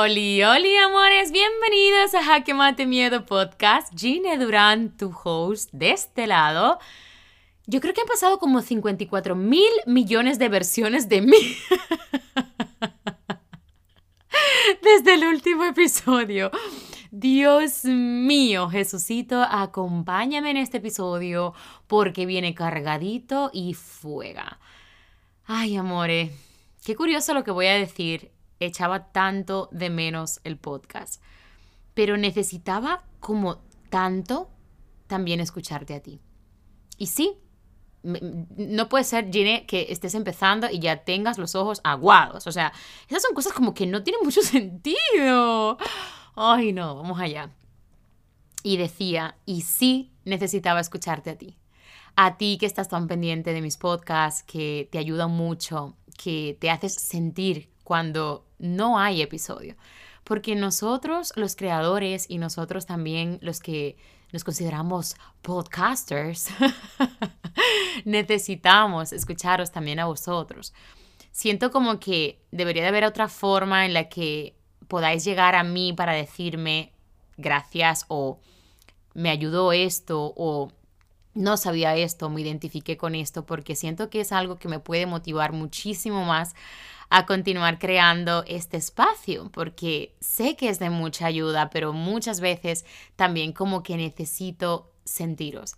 Oli, oli, amores, bienvenidos a Jaque Mate Miedo Podcast. Gine Durán, tu host de este lado. Yo creo que han pasado como 54 mil millones de versiones de mí. Desde el último episodio. Dios mío, Jesucito, acompáñame en este episodio porque viene cargadito y fuega. Ay, amore, qué curioso lo que voy a decir echaba tanto de menos el podcast. Pero necesitaba como tanto también escucharte a ti. Y sí, no puede ser, Gine, que estés empezando y ya tengas los ojos aguados. O sea, esas son cosas como que no tienen mucho sentido. Ay, no, vamos allá. Y decía, y sí necesitaba escucharte a ti. A ti que estás tan pendiente de mis podcasts, que te ayudan mucho, que te haces sentir cuando no hay episodio. Porque nosotros, los creadores, y nosotros también los que nos consideramos podcasters, necesitamos escucharos también a vosotros. Siento como que debería de haber otra forma en la que podáis llegar a mí para decirme gracias o me ayudó esto o no sabía esto, me identifiqué con esto, porque siento que es algo que me puede motivar muchísimo más a continuar creando este espacio, porque sé que es de mucha ayuda, pero muchas veces también como que necesito sentiros.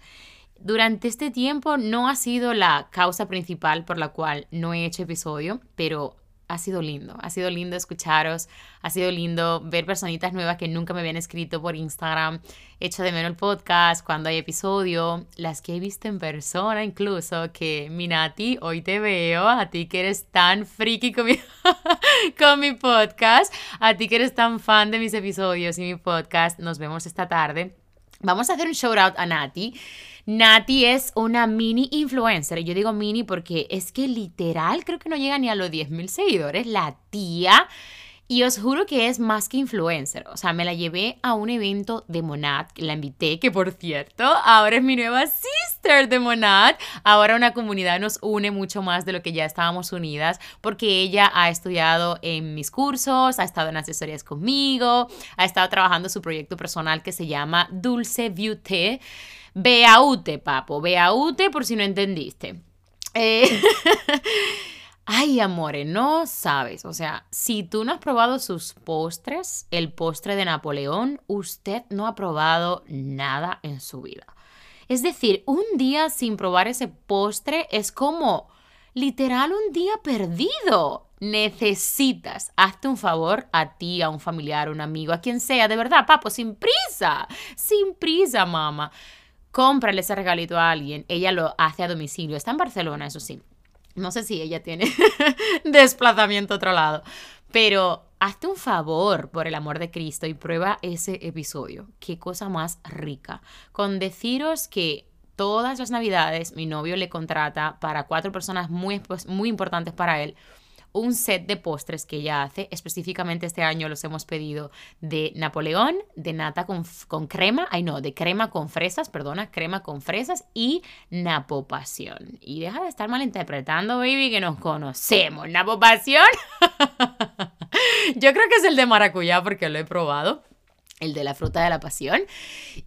Durante este tiempo no ha sido la causa principal por la cual no he hecho episodio, pero ha sido lindo, ha sido lindo escucharos, ha sido lindo ver personitas nuevas que nunca me habían escrito por Instagram, hecho de menos el podcast, cuando hay episodio, las que he visto en persona incluso, que Minati, hoy te veo, a ti que eres tan friki con mi, con mi podcast, a ti que eres tan fan de mis episodios y mi podcast, nos vemos esta tarde. Vamos a hacer un shout out a Nati. Nati es una mini influencer. Yo digo mini porque es que literal creo que no llega ni a los 10.000 seguidores. La tía. Y os juro que es más que influencer. O sea, me la llevé a un evento de Monad, la invité, que por cierto, ahora es mi nueva sister de Monad. Ahora una comunidad nos une mucho más de lo que ya estábamos unidas, porque ella ha estudiado en mis cursos, ha estado en asesorías conmigo, ha estado trabajando su proyecto personal que se llama Dulce Beauty. Beaute, papo, Beaute por si no entendiste. Eh, ay, amore, no sabes. O sea, si tú no has probado sus postres, el postre de Napoleón, usted no ha probado nada en su vida. Es decir, un día sin probar ese postre es como literal un día perdido. Necesitas, hazte un favor a ti, a un familiar, a un amigo, a quien sea, de verdad, papo, sin prisa, sin prisa, mamá cómprale ese regalito a alguien. Ella lo hace a domicilio. Está en Barcelona, eso sí. No sé si ella tiene desplazamiento a otro lado. Pero hazte un favor, por el amor de Cristo, y prueba ese episodio. Qué cosa más rica. Con deciros que todas las navidades mi novio le contrata para cuatro personas muy, pues, muy importantes para él un set de postres que ella hace. Específicamente este año los hemos pedido de Napoleón, de nata con, con crema, ay no, de crema con fresas, perdona, crema con fresas y napopasión. Y deja de estar malinterpretando, baby, que nos conocemos. ¿Napopasión? Yo creo que es el de maracuyá porque lo he probado el de la fruta de la pasión,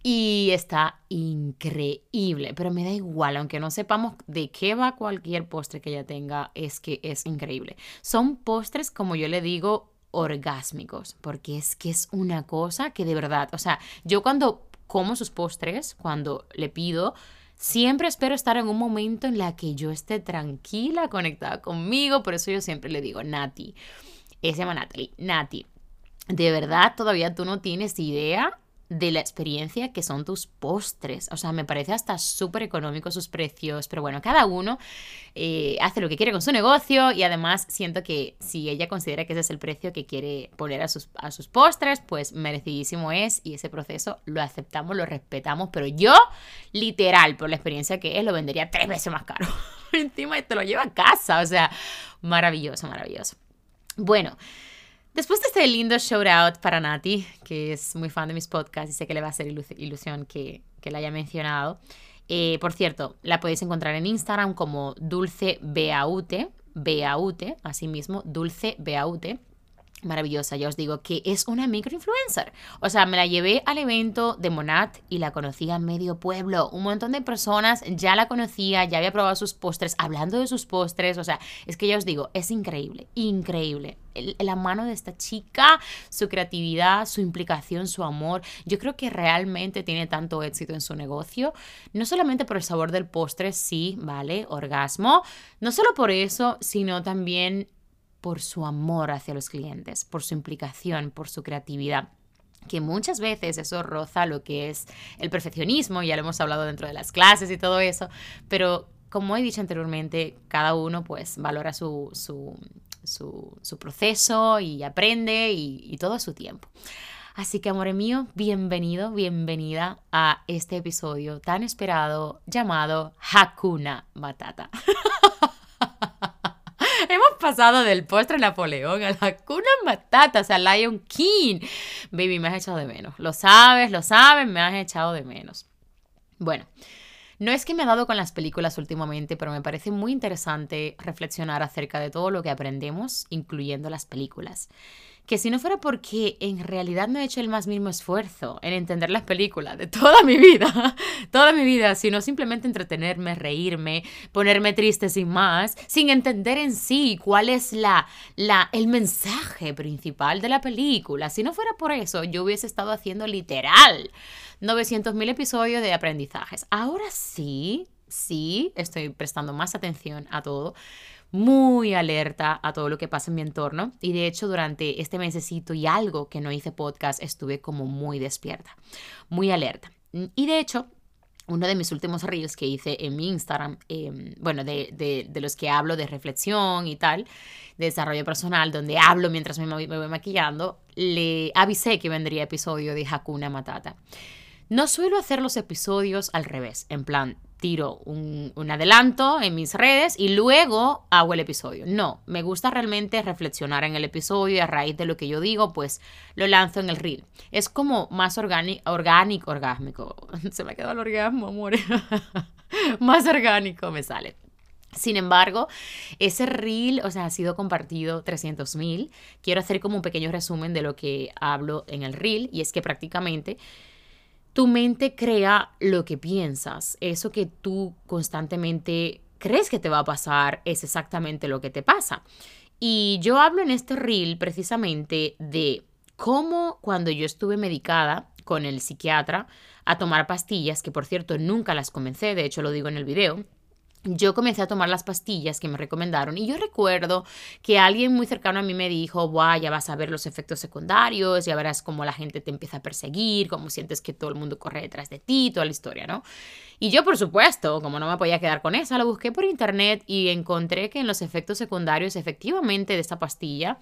y está increíble, pero me da igual, aunque no sepamos de qué va cualquier postre que ella tenga, es que es increíble. Son postres, como yo le digo, orgásmicos, porque es que es una cosa que de verdad, o sea, yo cuando como sus postres, cuando le pido, siempre espero estar en un momento en la que yo esté tranquila, conectada conmigo, por eso yo siempre le digo, Nati, se llama Natalie, Nati, de verdad todavía tú no tienes idea de la experiencia que son tus postres. O sea, me parece hasta súper económico sus precios, pero bueno, cada uno eh, hace lo que quiere con su negocio y además siento que si ella considera que ese es el precio que quiere poner a sus, a sus postres, pues merecidísimo es y ese proceso lo aceptamos, lo respetamos, pero yo literal, por la experiencia que es, lo vendería tres veces más caro. Encima te lo lleva a casa, o sea, maravilloso, maravilloso. Bueno. Después de este lindo shout out para Nati, que es muy fan de mis podcasts y sé que le va a hacer ilusión que, que la haya mencionado. Eh, por cierto, la podéis encontrar en Instagram como Dulce Beaute, Beaute, así mismo, Dulce Beaute. Maravillosa, ya os digo, que es una microinfluencer. O sea, me la llevé al evento de Monat y la conocía medio pueblo. Un montón de personas ya la conocía, ya había probado sus postres, hablando de sus postres. O sea, es que ya os digo, es increíble, increíble. la mano de esta chica, su creatividad, su implicación, su amor. Yo creo que realmente tiene tanto éxito en su negocio. No solamente por el sabor del postre, sí, vale, orgasmo. No solo por eso, sino también por su amor hacia los clientes, por su implicación, por su creatividad que muchas veces eso roza lo que es el perfeccionismo, ya lo hemos hablado dentro de las clases y todo eso, pero como he dicho anteriormente, cada uno pues valora su, su, proceso y aprende y, y todo su tiempo. Así que, amor mío, bienvenido, bienvenida a este episodio tan esperado llamado Hakuna Matata. Pasado del postre Napoleón a la cuna matata, o sea, Lion King. Baby, me has echado de menos. Lo sabes, lo sabes, me has echado de menos. Bueno. No es que me ha dado con las películas últimamente, pero me parece muy interesante reflexionar acerca de todo lo que aprendemos, incluyendo las películas que si no fuera porque en realidad no he hecho el más mínimo esfuerzo en entender las películas de toda mi vida, toda mi vida, sino simplemente entretenerme, reírme, ponerme triste sin más, sin entender en sí cuál es la, la, el mensaje principal de la película. Si no fuera por eso, yo hubiese estado haciendo literal 900.000 episodios de aprendizajes. Ahora sí, sí, estoy prestando más atención a todo muy alerta a todo lo que pasa en mi entorno y de hecho durante este mesecito y algo que no hice podcast estuve como muy despierta, muy alerta. Y de hecho, uno de mis últimos reels que hice en mi Instagram, em, bueno, de, los que hablo de reflexión y tal, de desarrollo personal, donde hablo mientras me voy maquillando, le avisé que vendría episodio de Hakuna Matata. No suelo hacer los episodios al revés, en plan, tiro un, adelanto en mis redes y luego hago el episodio. No, me gusta realmente reflexionar en el episodio y a raíz de lo que yo digo, pues lo lanzo en el reel. Es como más orgánico, orgánico, orgásmico. Se me quedado el orgasmo, amor. más orgánico me sale. Sin embargo, ese reel, o sea, ha sido compartido 300 mil. Quiero hacer como un pequeño resumen de lo que hablo en el reel y es que prácticamente tu mente crea lo que piensas. Eso que tú constantemente crees que te va a pasar es exactamente lo que te pasa. Y yo hablo en este reel precisamente de cómo cuando yo estuve medicada con el psiquiatra a tomar pastillas, que por cierto nunca las comencé, de hecho lo digo en el video, yo comencé a tomar las pastillas que me recomendaron y yo recuerdo que alguien muy cercano a mí me dijo, Buah, ya vas a ver los efectos secundarios, ya verás cómo la gente te empieza a perseguir, cómo sientes que todo el mundo corre detrás de ti, toda la historia, ¿no? Y yo, por supuesto, como no me podía quedar con esa, lo busqué por internet y encontré que en los efectos secundarios efectivamente de esta pastilla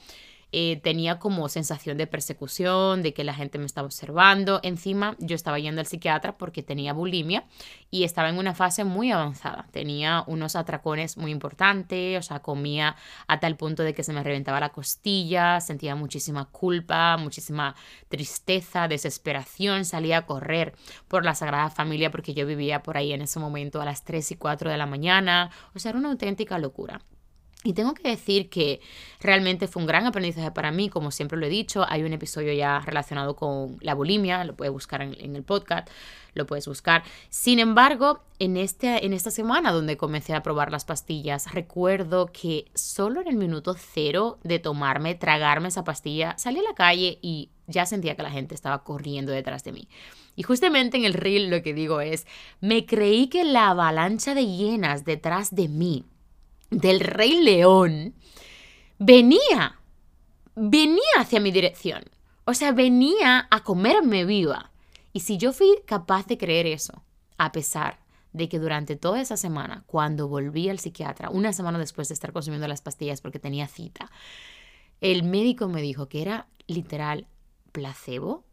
eh, tenía como sensación de persecución, de que la gente me estaba observando. Encima yo estaba yendo al psiquiatra porque tenía bulimia y estaba en una fase muy avanzada. Tenía unos atracones muy importantes, o sea, comía a tal punto de que se me reventaba la costilla, sentía muchísima culpa, muchísima tristeza, desesperación, salía a correr por la Sagrada Familia porque yo vivía por ahí en ese momento a las 3 y 4 de la mañana, o sea, era una auténtica locura. Y tengo que decir que realmente fue un gran aprendizaje para mí, como siempre lo he dicho. Hay un episodio ya relacionado con la bulimia, lo puedes buscar en, el podcast, lo puedes buscar. Sin embargo, en, este, en esta semana donde comencé a probar las pastillas, recuerdo que solo en el minuto cero de tomarme, tragarme esa pastilla, salí a la calle y ya sentía que la gente estaba corriendo detrás de mí. Y justamente en el reel lo que digo es, me creí que la avalancha de hienas detrás de mí del rey león venía, venía hacia mi dirección. O sea, venía a comerme viva. Y si yo fui capaz de creer eso, a pesar de que durante toda esa semana, cuando volví al psiquiatra, una semana después de estar consumiendo las pastillas porque tenía cita, el médico me dijo que era literal placebo,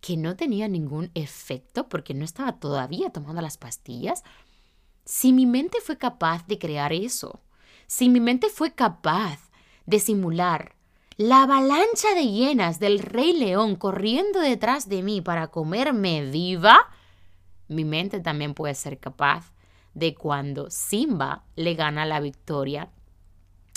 que no tenía ningún efecto porque no estaba todavía tomando las pastillas. Si mi mente fue capaz de crear eso, si mi mente fue capaz de simular la avalancha de hienas del rey león corriendo detrás de mí para comerme viva, mi mente también puede ser capaz de cuando Simba le gana la victoria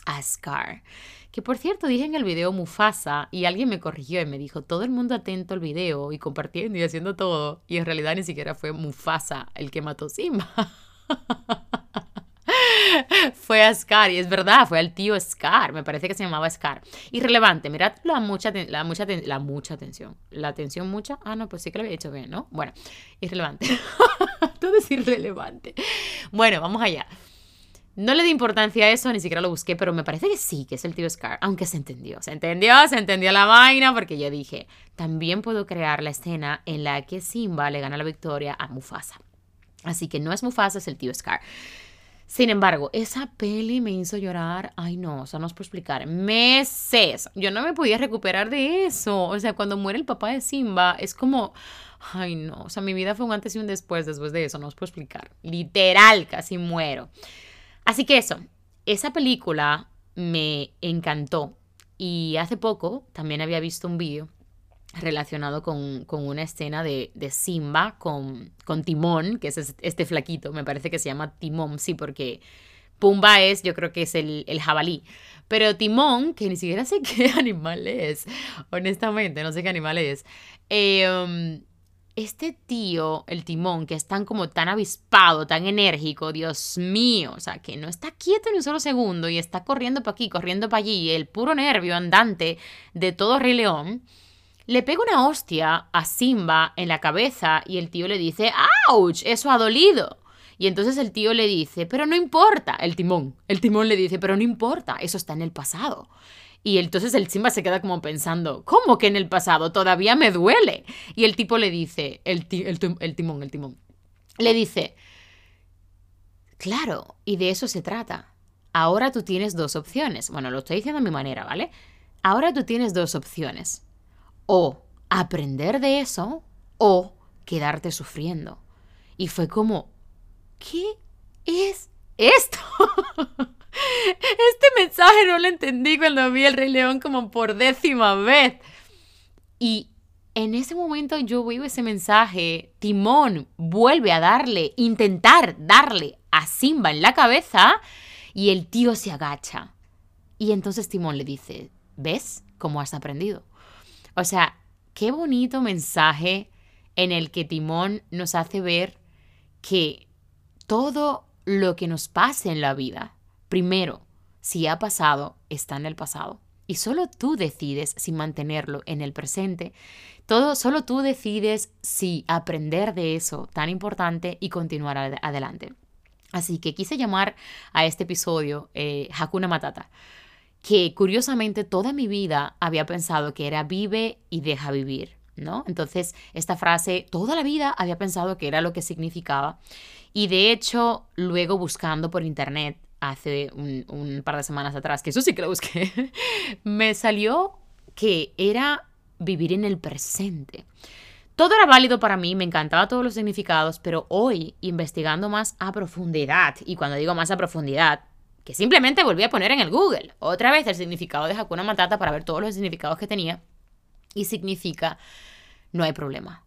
a Scar. Que por cierto dije en el video Mufasa y alguien me corrigió y me dijo, todo el mundo atento al video y compartiendo y haciendo todo. Y en realidad ni siquiera fue Mufasa el que mató Simba. fue a Scar, y es verdad, fue al tío Scar, me parece que se llamaba Scar. Irrelevante, mirad la mucha, la mucha, la mucha atención. La atención mucha, ah, no, pues sí que lo había hecho bien, ¿no? Bueno, irrelevante. Todo es irrelevante. Bueno, vamos allá. No le di importancia a eso, ni siquiera lo busqué, pero me parece que sí, que es el tío Scar, aunque se entendió, se entendió, se entendió la vaina, porque yo dije, también puedo crear la escena en la que Simba le gana la victoria a Mufasa. Así que no es Mufasa, es el tío Scar. Sin embargo, esa peli me hizo llorar, ay no, o sea, no os puedo explicar, meses. Yo no me podía recuperar de eso. O sea, cuando muere el papá de Simba, es como, ay no, o sea, mi vida fue un antes y un después después de eso, no os puedo explicar. Literal, casi muero. Así que eso, esa película me encantó. Y hace poco también había visto un vídeo relacionado con, una escena de, Simba con, con, Timón, que es este flaquito, me parece que se llama Timón, sí, porque Pumba es, yo creo que es el, jabalí. Pero Timón, que ni siquiera sé qué animal es, honestamente, no sé qué animal es. Eh, este tío, el timón, que es tan como tan avispado, tan enérgico, Dios mío, o sea, que no está quieto ni un solo segundo y está corriendo para aquí, corriendo para allí, el puro nervio andante de todo Rey León, le pega una hostia a Simba en la cabeza y el tío le dice, ¡Auch! Eso ha dolido. Y entonces el tío le dice, pero no importa, el timón, el timón le dice, pero no importa, eso está en el pasado. Y entonces el Simba se queda como pensando, ¿cómo que en el pasado todavía me duele? Y el tipo le dice, el, el, timón, el timón, le dice, claro, y de eso se trata. Ahora tú tienes dos opciones. Bueno, lo estoy diciendo a mi manera, ¿vale? Ahora tú tienes dos opciones. O aprender de eso o quedarte sufriendo. Y fue como, ¿qué es esto? Este mensaje no lo entendí cuando vi el Rey León como por décima vez. Y en ese momento yo veo ese mensaje, Timón vuelve a darle, intentar darle a Simba en la cabeza y el tío se agacha. Y entonces Timón le dice, ¿ves cómo has aprendido? O sea, qué bonito mensaje en el que Timón nos hace ver que todo lo que nos pase en la vida, Primero, si ha pasado, está en el pasado. Y solo tú decides si mantenerlo en el presente. Todo, solo tú decides si aprender de eso tan importante y continuar adelante. Así que quise llamar a este episodio eh, Hakuna Matata, que curiosamente toda mi vida había pensado que era vive y deja vivir, ¿no? Entonces, esta frase toda la vida había pensado que era lo que significaba. Y de hecho, luego buscando por internet, hace un, par de semanas atrás, que eso sí que lo busqué, me salió que era vivir en el presente. Todo era válido para mí, me encantaba todos los significados, pero hoy, investigando más a profundidad, y cuando digo más a profundidad, que simplemente volví a poner en el Google otra vez el significado de Hakuna Matata para ver todos los significados que tenía, y significa no hay problema.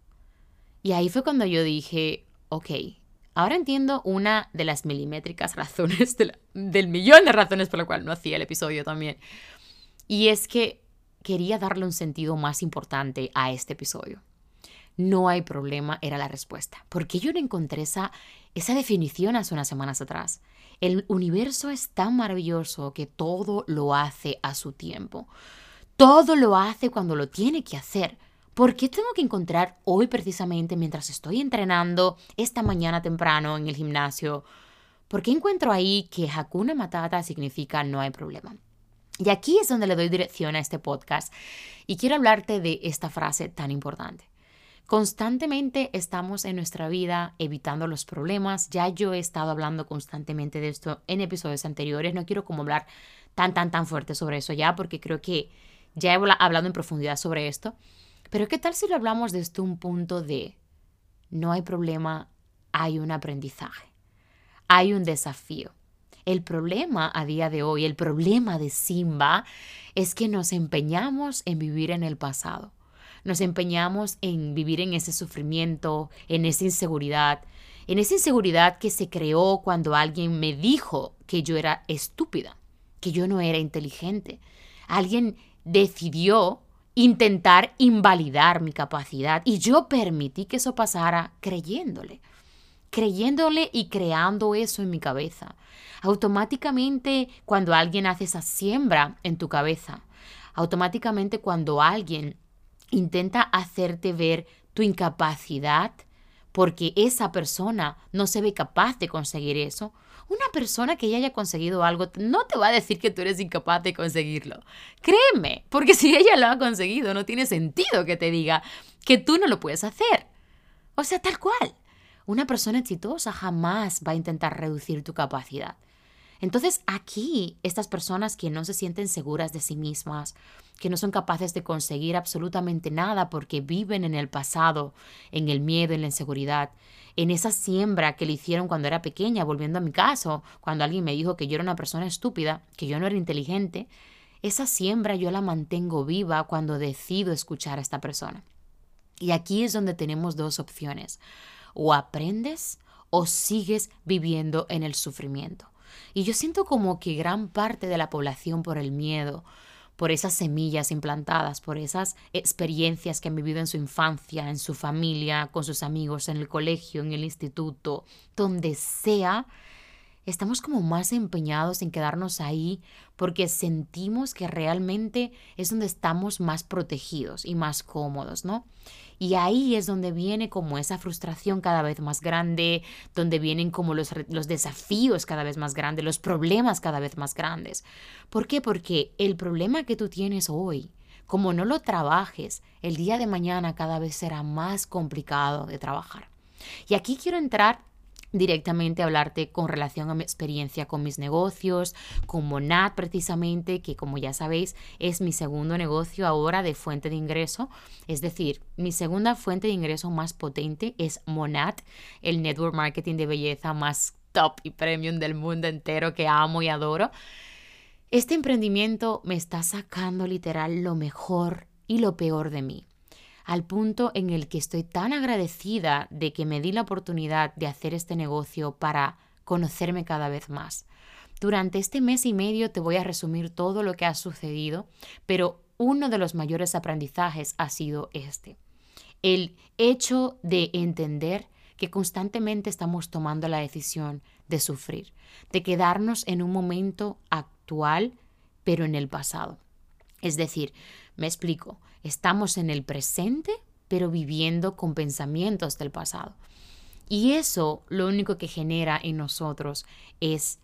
Y ahí fue cuando yo dije, ok, Ahora entiendo una de las milimétricas razones, del millón de razones por la cual no hacía el episodio también. Y es que quería darle un sentido más importante a este episodio. No hay problema era la respuesta. Porque yo no encontré esa, esa definición hace unas semanas atrás. El universo es tan maravilloso que todo lo hace a su tiempo. Todo lo hace cuando lo tiene que hacer. ¿Por qué tengo que encontrar hoy precisamente mientras estoy entrenando esta mañana temprano en el gimnasio? ¿Por qué encuentro ahí que Hakuna Matata significa no hay problema? Y aquí es donde le doy dirección a este podcast y quiero hablarte de esta frase tan importante. Constantemente estamos en nuestra vida evitando los problemas. Ya yo he estado hablando constantemente de esto en episodios anteriores. No quiero como hablar tan, tan, tan fuerte sobre eso ya porque creo que ya he hablado en profundidad sobre esto. Pero ¿qué tal si lo hablamos desde un punto de no hay problema, hay un aprendizaje, hay un desafío? El problema a día de hoy, el problema de Simba es que nos empeñamos en vivir en el pasado. Nos empeñamos en vivir en ese sufrimiento, en esa inseguridad, en esa inseguridad que se creó cuando alguien me dijo que yo era estúpida, que yo no era inteligente. Alguien decidió intentar invalidar mi capacidad y yo permití que eso pasara creyéndole, creyéndole y creando eso en mi cabeza. Automáticamente cuando alguien hace esa siembra en tu cabeza, automáticamente cuando alguien intenta hacerte ver tu incapacidad porque esa persona no se ve capaz de conseguir eso, una persona que ya haya conseguido algo no te va a decir que tú eres incapaz de conseguirlo. Créeme, porque si ella lo ha conseguido, no tiene sentido que te diga que tú no lo puedes hacer. O sea, tal cual. Una persona exitosa jamás va a intentar reducir tu capacidad. Entonces aquí, estas personas que no se sienten seguras de sí mismas, que no son capaces de conseguir absolutamente nada porque viven en el pasado, en el miedo, en la inseguridad, en esa siembra que le hicieron cuando era pequeña, volviendo a mi caso, cuando alguien me dijo que yo era una persona estúpida, que yo no era inteligente, esa siembra yo la mantengo viva cuando decido escuchar a esta persona. Y aquí es donde tenemos dos opciones. O aprendes o sigues viviendo en el sufrimiento. Y yo siento como que gran parte de la población por el miedo, por esas semillas implantadas, por esas experiencias que han vivido en su infancia, en su familia, con sus amigos, en el colegio, en el instituto, donde sea, estamos como más empeñados en quedarnos ahí porque sentimos que realmente es donde estamos más protegidos y más cómodos, ¿no? Y ahí es donde viene como esa frustración cada vez más grande, donde vienen como los, los desafíos cada vez más grandes, los problemas cada vez más grandes. ¿Por qué? Porque el problema que tú tienes hoy, como no lo trabajes, el día de mañana cada vez será más complicado de trabajar. Y aquí quiero entrar directamente hablarte con relación a mi experiencia con mis negocios, con Monad precisamente, que como ya sabéis es mi segundo negocio ahora de fuente de ingreso. Es decir, mi segunda fuente de ingreso más potente es Monad, el network marketing de belleza más top y premium del mundo entero que amo y adoro. Este emprendimiento me está sacando literal lo mejor y lo peor de mí al punto en el que estoy tan agradecida de que me di la oportunidad de hacer este negocio para conocerme cada vez más. Durante este mes y medio te voy a resumir todo lo que ha sucedido, pero uno de los mayores aprendizajes ha sido este. El hecho de entender que constantemente estamos tomando la decisión de sufrir, de quedarnos en un momento actual, pero en el pasado. Es decir, me explico, estamos en el presente, pero viviendo con pensamientos del pasado. Y eso lo único que genera en nosotros es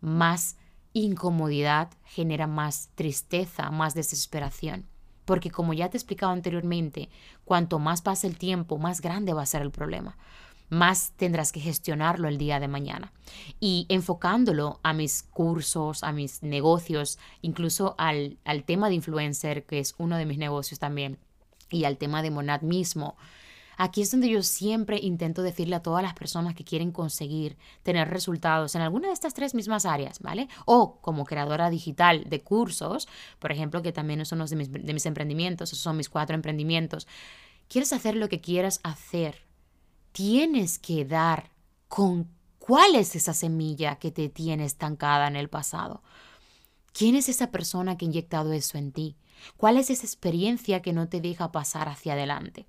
más incomodidad, genera más tristeza, más desesperación. Porque como ya te he explicado anteriormente, cuanto más pasa el tiempo, más grande va a ser el problema más tendrás que gestionarlo el día de mañana. Y enfocándolo a mis cursos, a mis negocios, incluso al, al tema de influencer, que es uno de mis negocios también, y al tema de Monad mismo. Aquí es donde yo siempre intento decirle a todas las personas que quieren conseguir tener resultados en alguna de estas tres mismas áreas, ¿vale? O como creadora digital de cursos, por ejemplo, que también son uno de mis, de mis emprendimientos, esos son mis cuatro emprendimientos. Quieres hacer lo que quieras hacer, tienes que dar con cuál es esa semilla que te tiene estancada en el pasado. ¿Quién es esa persona que ha inyectado eso en ti? ¿Cuál es esa experiencia que no te deja pasar hacia adelante?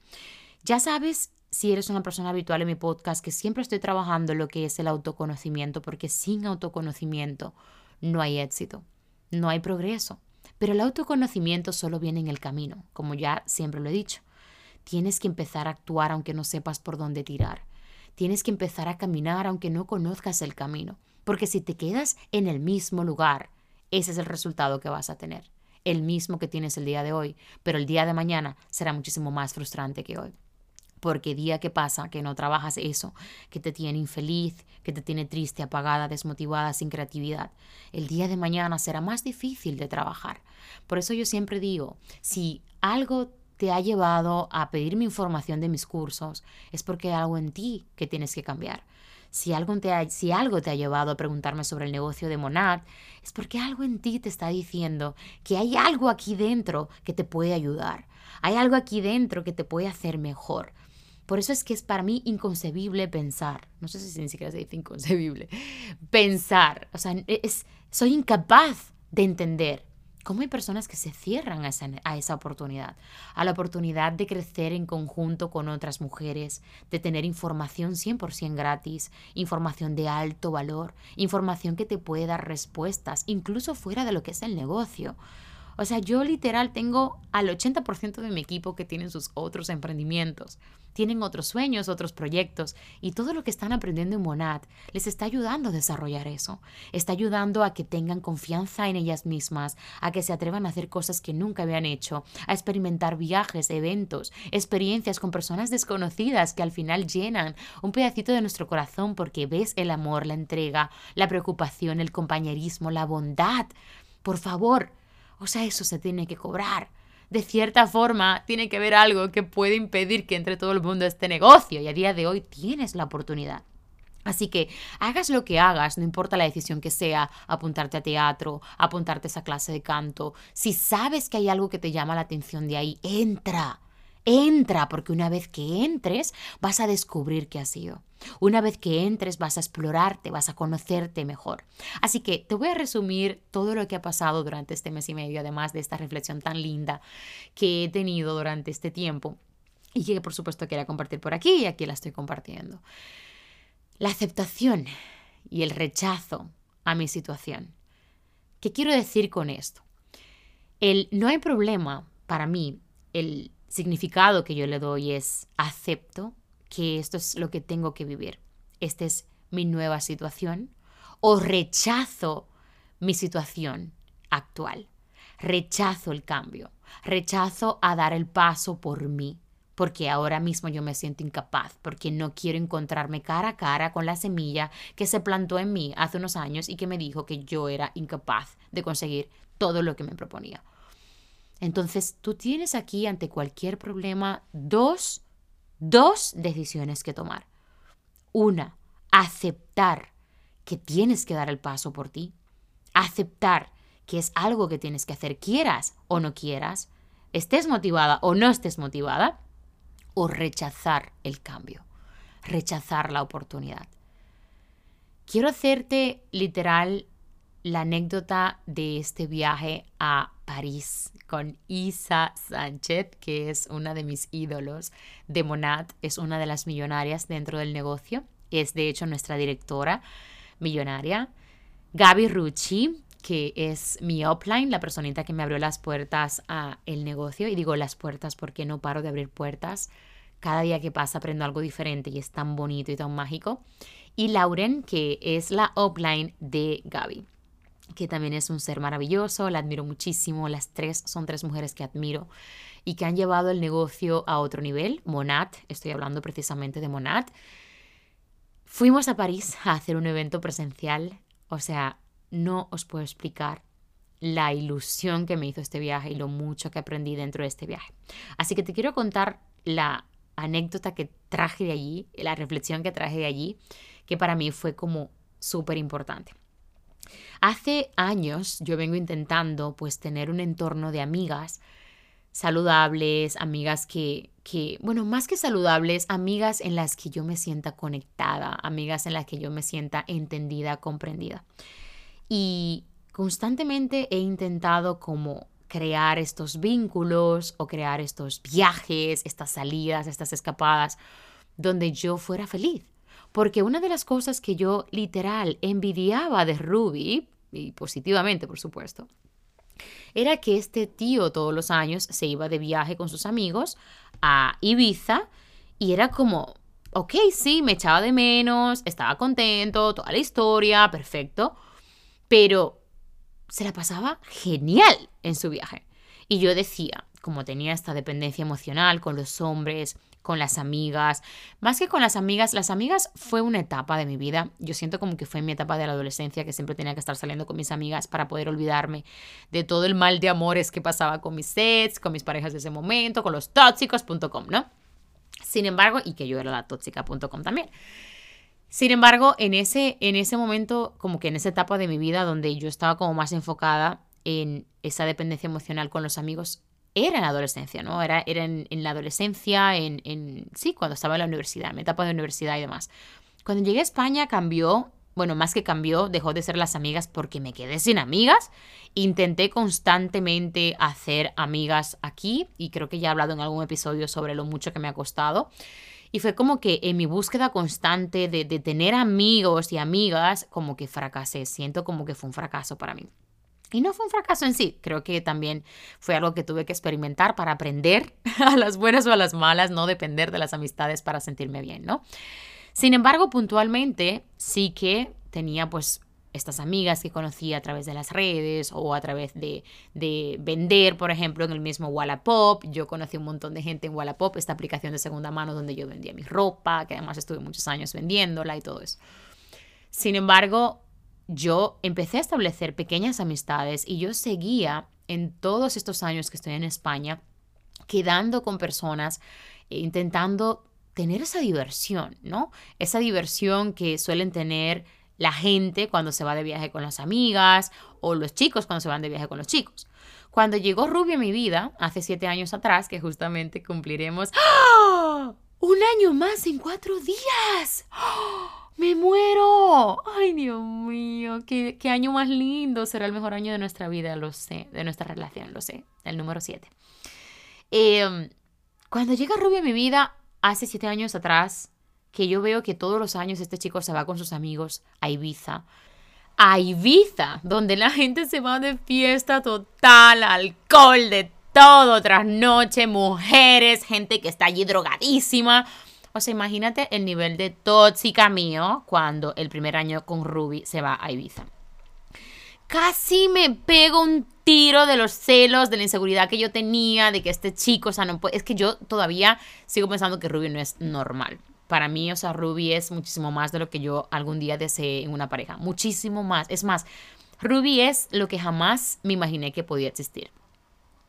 Ya sabes, si eres una persona habitual en mi podcast, que siempre estoy trabajando lo que es el autoconocimiento, porque sin autoconocimiento no hay éxito, no hay progreso. Pero el autoconocimiento solo viene en el camino, como ya siempre lo he dicho. Tienes que empezar a actuar aunque no sepas por dónde tirar. Tienes que empezar a caminar aunque no conozcas el camino. Porque si te quedas en el mismo lugar, ese es el resultado que vas a tener. El mismo que tienes el día de hoy, pero el día de mañana será muchísimo más frustrante que hoy. Porque día que pasa que no trabajas eso, que te tiene infeliz, que te tiene triste, apagada, desmotivada, sin creatividad, el día de mañana será más difícil de trabajar. Por eso yo siempre digo, si algo te ha llevado a pedirme información de mis cursos, es porque hay algo en ti que tienes que cambiar. Si algo, te ha, si algo te ha llevado a preguntarme sobre el negocio de Monad, es porque algo en ti te está diciendo que hay algo aquí dentro que te puede ayudar. Hay algo aquí dentro que te puede hacer mejor. Por eso es que es para mí inconcebible pensar, no sé si ni siquiera se dice inconcebible, pensar, o sea, es, soy incapaz de entender cómo hay personas que se cierran a esa, a esa, oportunidad, a la oportunidad de crecer en conjunto con otras mujeres, de tener información 100% gratis, información de alto valor, información que te puede dar respuestas, incluso fuera de lo que es el negocio. O sea, yo literal tengo al 80% de mi equipo que tienen sus otros emprendimientos, tienen otros sueños, otros proyectos y todo lo que están aprendiendo en Monad les está ayudando a desarrollar eso. Está ayudando a que tengan confianza en ellas mismas, a que se atrevan a hacer cosas que nunca habían hecho, a experimentar viajes, eventos, experiencias con personas desconocidas que al final llenan un pedacito de nuestro corazón porque ves el amor, la entrega, la preocupación, el compañerismo, la bondad. Por favor, o sea, eso se tiene que cobrar. De cierta forma, tiene que haber algo que puede impedir que entre todo el mundo este negocio y a día de hoy tienes la oportunidad. Así que hagas lo que hagas, no importa la decisión que sea, apuntarte a teatro, apuntarte a esa clase de canto, si sabes que hay algo que te llama la atención de ahí, entra. Entra, porque una vez que entres vas a descubrir qué ha sido. Una vez que entres vas a explorarte, vas a conocerte mejor. Así que te voy a resumir todo lo que ha pasado durante este mes y medio, además de esta reflexión tan linda que he tenido durante este tiempo y que por supuesto quería compartir por aquí y aquí la estoy compartiendo. La aceptación y el rechazo a mi situación. ¿Qué quiero decir con esto? El no hay problema para mí, el significado que yo le doy es acepto que esto es lo que tengo que vivir. Esta es mi nueva situación. O rechazo mi situación actual. Rechazo el cambio. Rechazo a dar el paso por mí. Porque ahora mismo yo me siento incapaz, porque no quiero encontrarme cara a cara con la semilla que se plantó en mí hace unos años y que me dijo que yo era incapaz de conseguir todo lo que me proponía. Entonces, tú tienes aquí ante cualquier problema dos, dos decisiones que tomar. Una, aceptar que tienes que dar el paso por ti. Aceptar que es algo que tienes que hacer, quieras o no quieras, estés motivada o no estés motivada, o rechazar el cambio, rechazar la oportunidad. Quiero hacerte literal la anécdota de este viaje a París con Isa Sánchez, que es una de mis ídolos de Monat, es una de las millonarias dentro del negocio, es de hecho nuestra directora millonaria. Gaby Rucci, que es mi upline, la personita que me abrió las puertas a el negocio, y digo las puertas porque no paro de abrir puertas. Cada día que pasa aprendo algo diferente y es tan bonito y tan mágico. Y Lauren, que es la upline de Gaby que también es un ser maravilloso, la admiro muchísimo, las tres son tres mujeres que admiro y que han llevado el negocio a otro nivel. Monat, estoy hablando precisamente de Monat. Fuimos a París a hacer un evento presencial, o sea, no os puedo explicar la ilusión que me hizo este viaje y lo mucho que aprendí dentro de este viaje. Así que te quiero contar la anécdota que traje de allí, la reflexión que traje de allí, que para mí fue como súper importante. Hace años yo vengo intentando pues tener un entorno de amigas saludables, amigas que, que, bueno, más que saludables, amigas en las que yo me sienta conectada, amigas en las que yo me sienta entendida, comprendida. Y constantemente he intentado como crear estos vínculos o crear estos viajes, estas salidas, estas escapadas, donde yo fuera feliz, porque una de las cosas que yo literal envidiaba de Ruby, y positivamente por supuesto, era que este tío todos los años se iba de viaje con sus amigos a Ibiza y era como, ok, sí, me echaba de menos, estaba contento, toda la historia, perfecto, pero se la pasaba genial en su viaje. Y yo decía, como tenía esta dependencia emocional con los hombres, con las amigas. Más que con las amigas, las amigas fue una etapa de mi vida. Yo siento como que fue mi etapa de la adolescencia que siempre tenía que estar saliendo con mis amigas para poder olvidarme de todo el mal de amores que pasaba con mis sets, con mis parejas de ese momento, con los tóxicos.com, ¿no? Sin embargo, y que yo era la tóxica.com también. Sin embargo, en ese, en ese momento, como que en esa etapa de mi vida donde yo estaba como más enfocada en esa dependencia emocional con los amigos, era en la adolescencia, ¿no? Era, era en, la adolescencia, en, sí, cuando estaba en la universidad, en mi etapa de universidad y demás. Cuando llegué a España cambió bueno, más que cambió, dejó de ser las amigas porque me quedé sin amigas. Intenté constantemente hacer amigas aquí y creo que ya he hablado en algún episodio sobre lo mucho que me ha costado. Y fue como que en mi búsqueda constante de, de tener amigos y amigas, como que fracasé. Siento como que fue un fracaso para mí. Y no fue un fracaso en sí, creo que también fue algo que tuve que experimentar para aprender a las buenas o a las malas, no depender de las amistades para sentirme bien, ¿no? Sin embargo, puntualmente sí que tenía pues estas amigas que conocí a través de las redes o a través de, de, vender, por ejemplo, en el mismo Wallapop. Yo conocí un montón de gente en Wallapop, esta aplicación de segunda mano donde yo vendía mi ropa, que además estuve muchos años vendiéndola y todo eso. Sin embargo, yo empecé a establecer pequeñas amistades y yo seguía en todos estos años que estoy en España quedando con personas, e intentando tener esa diversión, ¿no? Esa diversión que suelen tener la gente cuando se va de viaje con las amigas o los chicos cuando se van de viaje con los chicos. Cuando llegó Rubio a mi vida, hace siete años atrás, que justamente cumpliremos ¡Ah! un año más en cuatro días. ¡Ah! ¡Me muero! ¡Ay, Dios mío! ¿Qué, ¿Qué, año más lindo! Será el mejor año de nuestra vida, lo sé. De nuestra relación, lo sé. El número 7. Em, cuando llega Rubio a mi vida, hace siete años atrás, que yo veo que todos los años este chico se va con sus amigos a Ibiza. A Ibiza, donde la gente se va de fiesta total, alcohol, de todo, trasnoche, mujeres, gente que está allí drogadísima o sea, imagínate el nivel de tóxica mío cuando el primer año con Ruby se va a Ibiza. Casi me pego un tiro de los celos, de la inseguridad que yo tenía, de que este chico, o sea, no puede. Es que yo todavía sigo pensando que Ruby no es normal. Para mí, o sea, Ruby es muchísimo más de lo que yo algún día deseé en una pareja. Muchísimo más. Es más, Ruby es lo que jamás me imaginé que podía existir.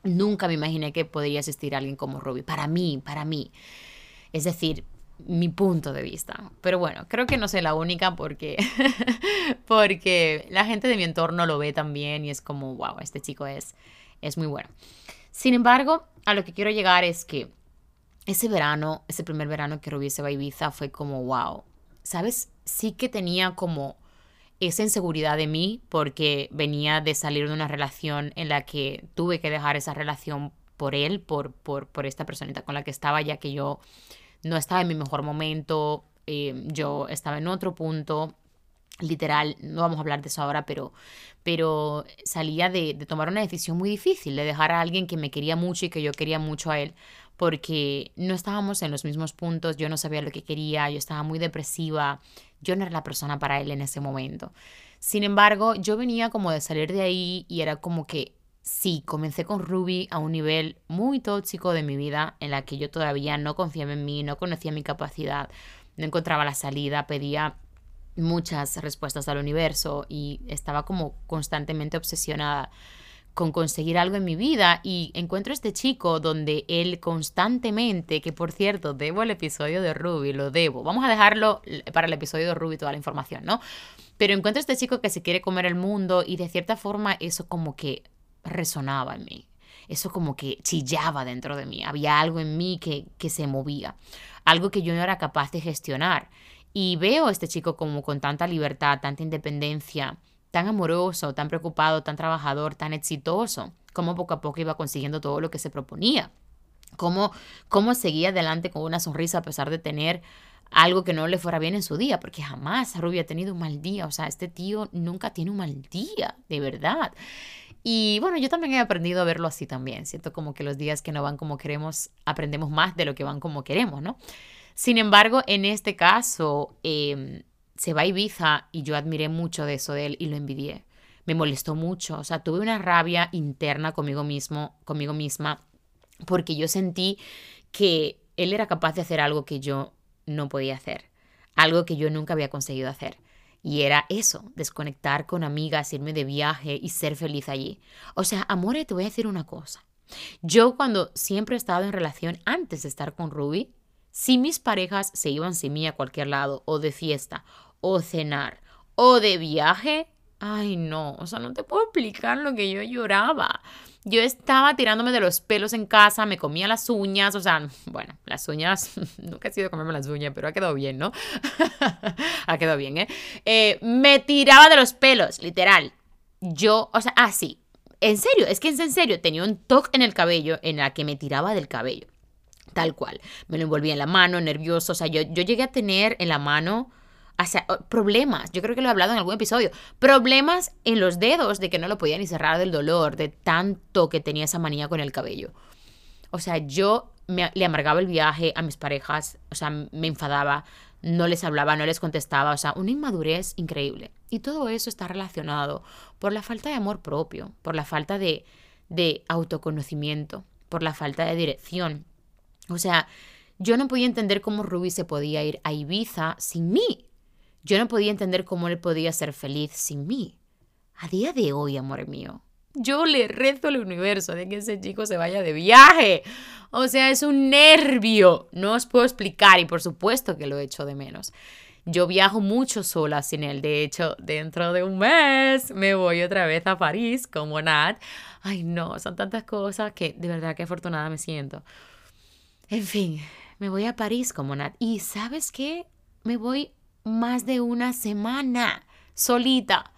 Nunca me imaginé que podría existir alguien como Ruby. Para mí, para mí. Es decir, mi punto de vista. Pero bueno, creo que no soy la única porque, porque la gente de mi entorno lo ve también y es como, wow, este chico es, es muy bueno. Sin embargo, a lo que quiero llegar es que ese verano, ese primer verano que Rubí va a Ibiza fue como, wow, ¿sabes? Sí que tenía como esa inseguridad de mí porque venía de salir de una relación en la que tuve que dejar esa relación por él, por, por, por esta personita con la que estaba, ya que yo no estaba en mi mejor momento, eh, yo estaba en otro punto, literal, no vamos a hablar de eso ahora, pero, pero salía de, de, tomar una decisión muy difícil, de dejar a alguien que me quería mucho y que yo quería mucho a él, porque no estábamos en los mismos puntos, yo no sabía lo que quería, yo estaba muy depresiva, yo no era la persona para él en ese momento. Sin embargo, yo venía como de salir de ahí y era como que sí, comencé con Ruby a un nivel muy tóxico de mi vida, en la que yo todavía no confiaba en mí, no conocía mi capacidad, no encontraba la salida, pedía muchas respuestas al universo y estaba como constantemente obsesionada con conseguir algo en mi vida y encuentro este chico donde él constantemente, que por cierto, debo el episodio de Ruby, lo debo, vamos a dejarlo para el episodio de Ruby toda la información, ¿no? Pero encuentro este chico que se quiere comer el mundo y de cierta forma eso como que resonaba en mí. Eso como que chillaba dentro de mí. Había algo en mí que, que se movía. Algo que yo no era capaz de gestionar. Y veo a este chico como con tanta libertad, tanta independencia, tan amoroso, tan preocupado, tan trabajador, tan exitoso, como poco a poco iba consiguiendo todo lo que se proponía. Cómo, cómo seguía adelante con una sonrisa a pesar de tener algo que no le fuera bien en su día, porque jamás Rubia ha tenido un mal día. O sea, este tío nunca tiene un mal día, de verdad. Y bueno, yo también he aprendido a verlo así también. Siento como que los días que no van como queremos, aprendemos más de lo que van como queremos, ¿no? Sin embargo, en este caso, em, se va a Ibiza y yo admiré mucho de eso de él y lo envidié. Me molestó mucho, o sea, tuve una rabia interna conmigo mismo, conmigo misma, porque yo sentí que él era capaz de hacer algo que yo no podía hacer, algo que yo nunca había conseguido hacer. Y era eso, desconectar con amigas, irme de viaje y ser feliz allí. O sea, amore, te voy a decir una cosa. Yo cuando siempre he estado en relación antes de estar con Ruby, si mis parejas se iban sin mí a cualquier lado, o de fiesta, o cenar, o de viaje, ay no, o sea, no te puedo explicar lo que yo lloraba. Yo estaba tirándome de los pelos en casa, me comía las uñas, o sea, bueno, las uñas, nunca he sido comerme las uñas, pero ha quedado bien, ¿no? ha quedado bien, ¿eh? ¿eh? Me tiraba de los pelos, literal. Yo, o sea, ah, sí, en serio, es que en serio, tenía un toque en el cabello en la que me tiraba del cabello, tal cual. Me lo envolvía en la mano, nervioso, o sea, yo, yo llegué a tener en la mano problemas, yo creo que lo he hablado en algún episodio, problemas en los dedos de que no lo podía ni cerrar del dolor, de tanto que tenía esa manía con el cabello. O sea, yo me, le amargaba el viaje a mis parejas, o sea, me enfadaba, no les hablaba, no les contestaba, o sea, una inmadurez increíble. Y todo eso está relacionado por la falta de amor propio, por la falta de, de autoconocimiento, por la falta de dirección. O sea, yo no podía entender cómo Ruby se podía ir a Ibiza sin mí. Yo no podía entender cómo él podía ser feliz sin mí. A día de hoy, amor mío, yo le rezo al universo de que ese chico se vaya de viaje. O sea, es un nervio. No os puedo explicar y por supuesto que lo echo de menos. Yo viajo mucho sola sin él. De hecho, dentro de un mes me voy otra vez a París como Nat. Ay, no, son tantas cosas que de verdad que afortunada me siento. En fin, me voy a París como Nat. Y ¿sabes qué? Me voy más de una semana solita.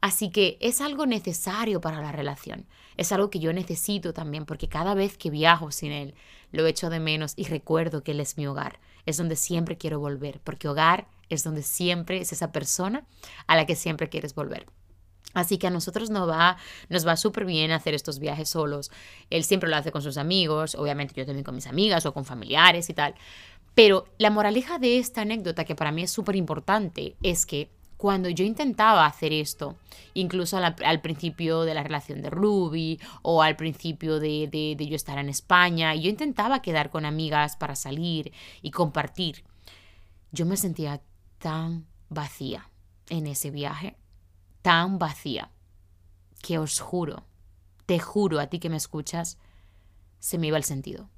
Así que es algo necesario para la relación. Es algo que yo necesito también porque cada vez que viajo sin él lo echo de menos y recuerdo que él es mi hogar. Es donde siempre quiero volver porque hogar es donde siempre es esa persona a la que siempre quieres volver. Así que a nosotros nos va, nos va súper bien hacer estos viajes solos. Él siempre lo hace con sus amigos, obviamente yo también con mis amigas o con familiares y tal. Pero la moraleja de esta anécdota, que para mí es súper importante, es que cuando yo intentaba hacer esto, incluso al, principio de la relación de Ruby o al principio de, de, yo estar en España, yo intentaba quedar con amigas para salir y compartir, yo me sentía tan vacía en ese viaje, tan vacía, que os juro, te juro a ti que me escuchas, se me iba el sentido.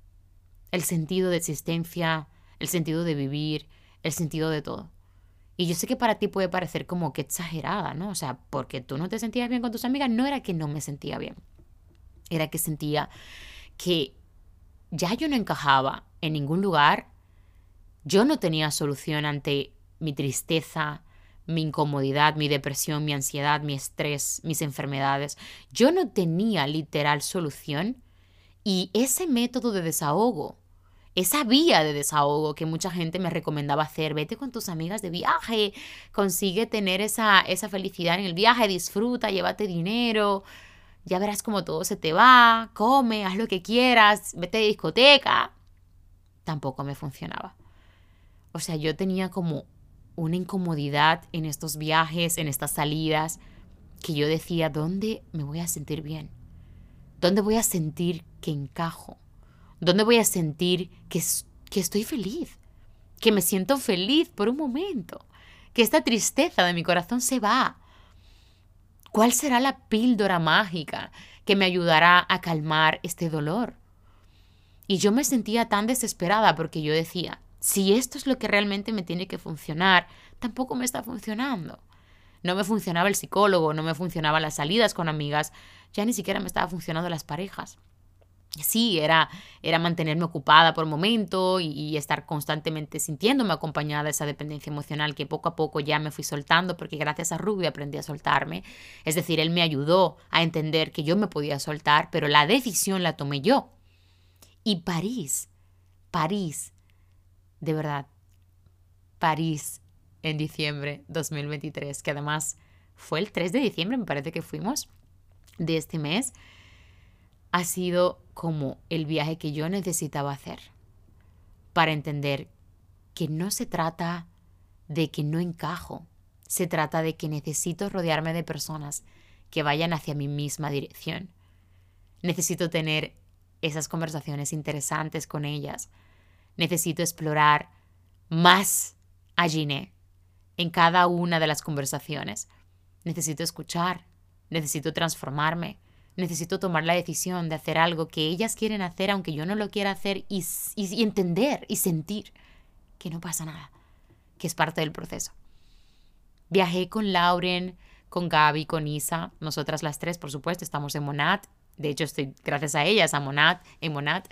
El sentido de existencia, el sentido de vivir, el sentido de todo. Y yo sé que para ti puede parecer como que exagerada, ¿no? O sea, porque tú no te sentías bien con tus amigas, no era que no me sentía bien. Era que sentía que ya yo no encajaba en ningún lugar, yo no tenía solución ante mi tristeza, mi incomodidad, mi depresión, mi ansiedad, mi estrés, mis enfermedades. Yo no tenía literal solución y ese método de desahogo esa vía de desahogo que mucha gente me recomendaba hacer. Vete con tus amigas de viaje, consigue tener esa, esa felicidad en el viaje, disfruta, llévate dinero, ya verás cómo todo se te va, come, haz lo que quieras, vete de discoteca. Tampoco me funcionaba. O sea, yo tenía como una incomodidad en estos viajes, en estas salidas, que yo decía, ¿dónde me voy a sentir bien? ¿Dónde voy a sentir que encajo? ¿Dónde voy a sentir que, que estoy feliz? Que me siento feliz por un momento. Que esta tristeza de mi corazón se va. ¿Cuál será la píldora mágica que me ayudará a calmar este dolor? Y yo me sentía tan desesperada porque yo decía, si esto es lo que realmente me tiene que funcionar, tampoco me está funcionando. No me funcionaba el psicólogo, no me funcionaban las salidas con amigas, ya ni siquiera me estaba funcionando las parejas sí, era, era mantenerme ocupada por momento y, estar constantemente sintiéndome acompañada de esa dependencia emocional que poco a poco ya me fui soltando porque gracias a Rubio aprendí a soltarme. Es decir, él me ayudó a entender que yo me podía soltar, pero la decisión la tomé yo. Y París, París, de verdad, París en diciembre 2023, que además fue el 3 de diciembre, me parece que fuimos, de este mes ha sido como el viaje que yo necesitaba hacer para entender que no se trata de que no encajo, se trata de que necesito rodearme de personas que vayan hacia mi misma dirección. Necesito tener esas conversaciones interesantes con ellas. Necesito explorar más a Giné en cada una de las conversaciones. Necesito escuchar, necesito transformarme, necesito tomar la decisión de hacer algo que ellas quieren hacer, aunque yo no lo quiera hacer, y, entender y sentir que no pasa nada, que es parte del proceso. Viajé con Lauren, con Gaby, con Isa, nosotras las tres, por supuesto, estamos en Monat. de hecho estoy gracias a ellas, a Monat, en Monat,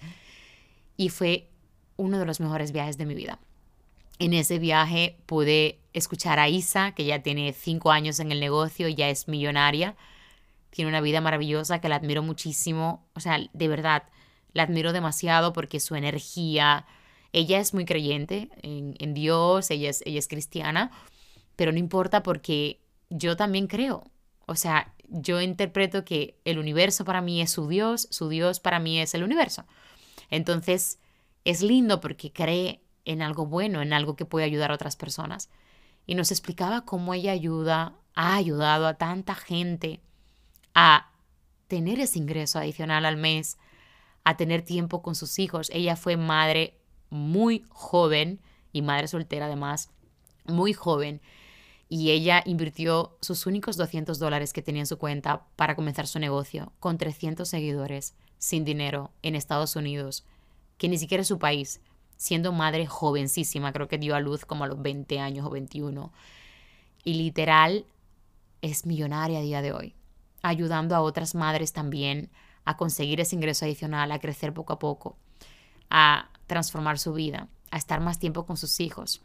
y fue uno de los mejores viajes de mi vida. En ese viaje pude escuchar a Isa, que ya tiene cinco años en el negocio, ya es millonaria, tiene una vida maravillosa que la admiro muchísimo, o sea, de verdad, la admiro demasiado porque su energía, ella es muy creyente en, Dios, ella es, ella es cristiana, pero no importa porque yo también creo, o sea, yo interpreto que el universo para mí es su Dios, su Dios para mí es el universo. Entonces, es lindo porque cree en algo bueno, en algo que puede ayudar a otras personas. Y nos explicaba cómo ella ayuda, ha ayudado a tanta gente a tener ese ingreso adicional al mes, a tener tiempo con sus hijos. Ella fue madre muy joven y madre soltera además, muy joven y ella invirtió sus únicos 200 dólares que tenía en su cuenta para comenzar su negocio con 300 seguidores, sin dinero, en Estados Unidos, que ni siquiera es su país, siendo madre jovencísima, creo que dio a luz como a los 20 años o 21. Y literal es millonaria a día de hoy, ayudando a otras madres también a conseguir ese ingreso adicional, a crecer poco a poco, a transformar su vida, a estar más tiempo con sus hijos,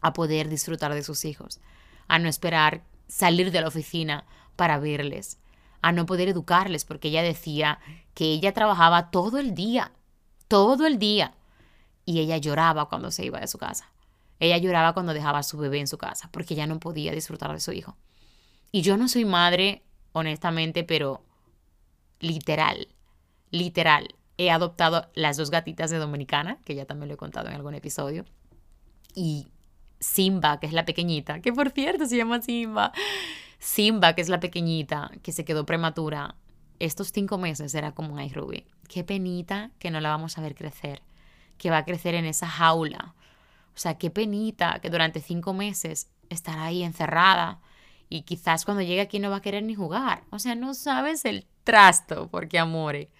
a poder disfrutar de sus hijos a no esperar salir de la oficina para verles, a no poder educarles, porque ella decía que ella trabajaba todo el día, todo el día, y ella lloraba cuando se iba de su casa. Ella lloraba cuando dejaba a su bebé en su casa, porque ella no podía disfrutar de su hijo. Y yo no soy madre, honestamente, pero literal, literal. He adoptado las dos gatitas de Dominicana, que ya también lo he contado en algún episodio. Y Simba, que es la pequeñita, que por cierto se llama Simba. Simba, que es la pequeñita, que se quedó prematura. Estos cinco meses era como un Ruby. Qué penita que no la vamos a ver crecer, que va a crecer en esa jaula. O sea, qué penita que durante cinco meses estará ahí encerrada y quizás cuando llegue aquí no va a querer ni jugar. O sea, no sabes el trasto, porque amore.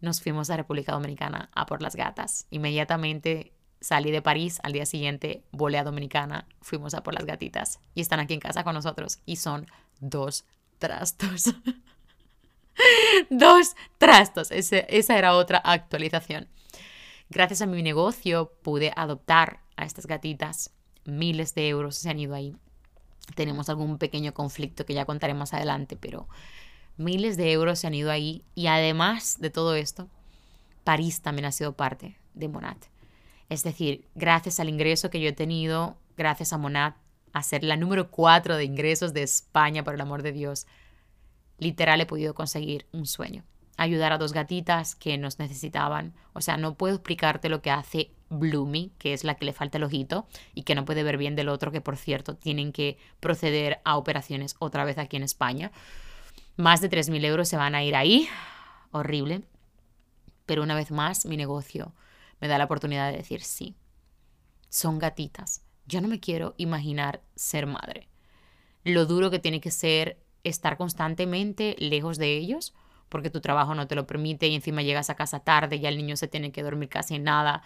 Nos fuimos a República Dominicana a por las gatas. Inmediatamente Salí de París, al día siguiente volé a Dominicana, fuimos a por las gatitas y están aquí en casa con nosotros y son dos trastos. dos trastos. esa era otra actualización. Gracias a mi negocio pude adoptar a estas gatitas. Miles de euros se han ido ahí. Tenemos algún pequeño conflicto que ya contaré más adelante, pero miles de euros se han ido ahí. Y además de todo esto, París también ha sido parte de Monat. Es decir, gracias al ingreso que yo he tenido, gracias a Monat, a ser la número cuatro de ingresos de España, por el amor de Dios, literal he podido conseguir un sueño. Ayudar a dos gatitas que nos necesitaban. O sea, no puedo explicarte lo que hace Bloomy, que es la que le falta el ojito y que no puede ver bien del otro, que por cierto tienen que proceder a operaciones otra vez aquí en España. Más de 3.000 euros se van a ir ahí. Horrible. Pero una vez más, mi negocio me da la oportunidad de decir sí. Son gatitas. Yo no me quiero imaginar ser madre. Lo duro que tiene que ser estar constantemente lejos de ellos, porque tu trabajo no te lo permite y encima llegas a casa tarde, y el niño se tiene que dormir casi nada,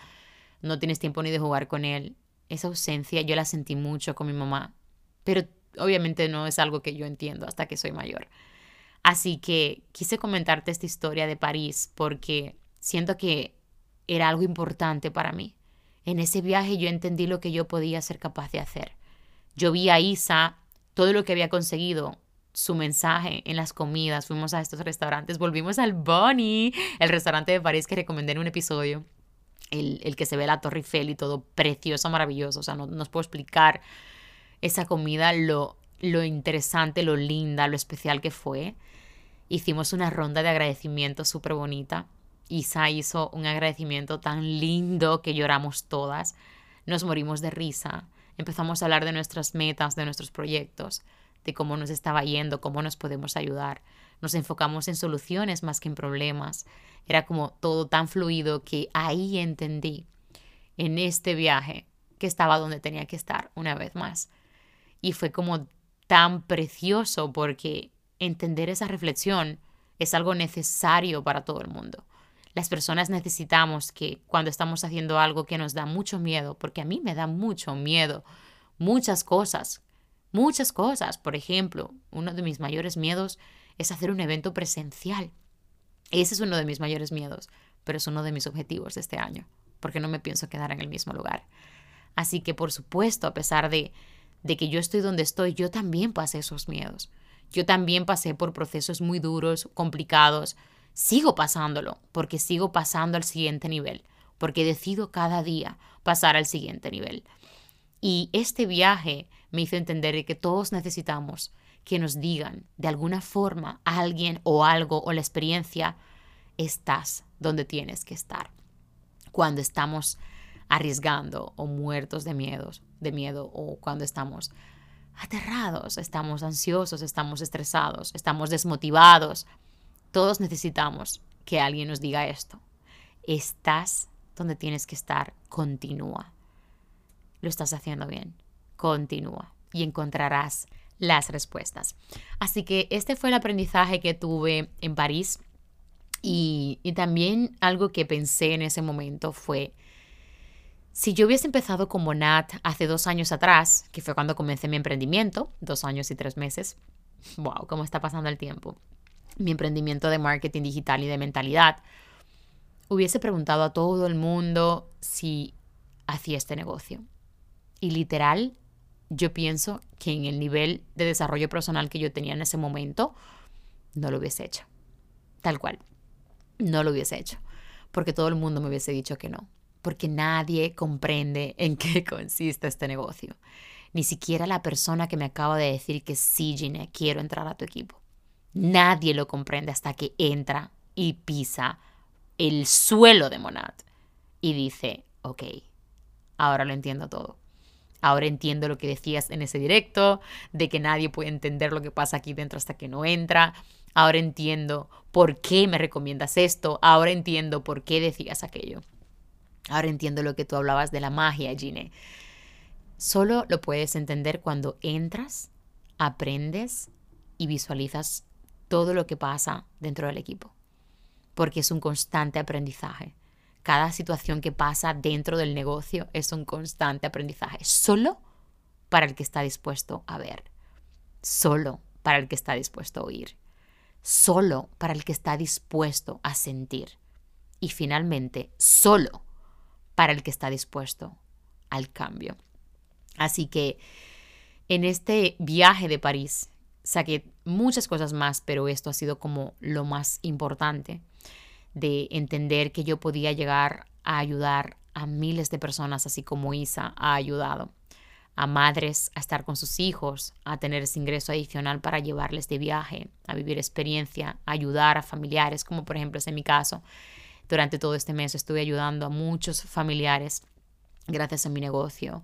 no tienes tiempo ni de jugar con él. Esa ausencia yo la sentí mucho con mi mamá, pero obviamente no es algo que yo entiendo hasta que soy mayor. Así que quise comentarte esta historia de París porque siento que era algo importante para mí. En ese viaje yo entendí lo que yo podía ser capaz de hacer. Yo vi a Isa, todo lo que había conseguido, su mensaje en las comidas, fuimos a estos restaurantes, volvimos al Bonnie, el restaurante de París que recomendé en un episodio, el, que se ve la Torre Eiffel y todo precioso, maravilloso, o sea, no, no puedo explicar esa comida, lo, lo interesante, lo linda, lo especial que fue. Hicimos una ronda de agradecimiento súper bonita Isa hizo un agradecimiento tan lindo que lloramos todas. Nos morimos de risa. Empezamos a hablar de nuestras metas, de nuestros proyectos, de cómo nos estaba yendo, cómo nos podemos ayudar. Nos enfocamos en soluciones más que en problemas. Era como todo tan fluido que ahí entendí en este viaje que estaba donde tenía que estar una vez más. Y fue como tan precioso porque entender esa reflexión es algo necesario para todo el mundo. Las personas necesitamos que cuando estamos haciendo algo que nos da mucho miedo, porque a mí me da mucho miedo, muchas cosas, muchas cosas. Por ejemplo, uno de mis mayores miedos es hacer un evento presencial. Ese es uno de mis mayores miedos, pero es uno de mis objetivos de este año, porque no me pienso quedar en el mismo lugar. Así que, por supuesto, a pesar de, de que yo estoy donde estoy, yo también pasé esos miedos. Yo también pasé por procesos muy duros, complicados. Sigo pasándolo, porque sigo pasando al siguiente nivel, porque decido cada día pasar al siguiente nivel. Y este viaje me hizo entender que todos necesitamos que nos digan de alguna forma alguien o algo o la experiencia, estás donde tienes que estar. Cuando estamos arriesgando o muertos de miedos, de miedo o cuando estamos aterrados, estamos ansiosos, estamos estresados, estamos desmotivados. Todos necesitamos que alguien nos diga esto. Estás donde tienes que estar, continúa. Lo estás haciendo bien, continúa y encontrarás las respuestas. Así que este fue el aprendizaje que tuve en París y, también algo que pensé en ese momento fue, si yo hubiese empezado como Nat hace dos años atrás, que fue cuando comencé mi emprendimiento, dos años y tres meses, wow, cómo está pasando el tiempo, mi emprendimiento de marketing digital y de mentalidad, hubiese preguntado a todo el mundo si hacía este negocio. Y literal, yo pienso que en el nivel de desarrollo personal que yo tenía en ese momento, no lo hubiese hecho. Tal cual. No lo hubiese hecho. Porque todo el mundo me hubiese dicho que no. Porque nadie comprende en qué consiste este negocio. Ni siquiera la persona que me acaba de decir que sí, Gine, quiero entrar a tu equipo. Nadie lo comprende hasta que entra y pisa el suelo de Monad y dice, ok, ahora lo entiendo todo. Ahora entiendo lo que decías en ese directo, de que nadie puede entender lo que pasa aquí dentro hasta que no entra. Ahora entiendo por qué me recomiendas esto. Ahora entiendo por qué decías aquello. Ahora entiendo lo que tú hablabas de la magia, Gine. Solo lo puedes entender cuando entras, aprendes y visualizas todo lo que pasa dentro del equipo. Porque es un constante aprendizaje. Cada situación que pasa dentro del negocio es un constante aprendizaje, solo para el que está dispuesto a ver, solo para el que está dispuesto a oír, solo para el que está dispuesto a sentir y finalmente solo para el que está dispuesto al cambio. Así que en este viaje de París saqué muchas cosas más, pero esto ha sido como lo más importante de entender que yo podía llegar a ayudar a miles de personas, así como Isa ha ayudado a madres a estar con sus hijos, a tener ese ingreso adicional para llevarles de viaje, a vivir experiencia, a ayudar a familiares, como por ejemplo es en mi caso. Durante todo este mes estuve ayudando a muchos familiares gracias a mi negocio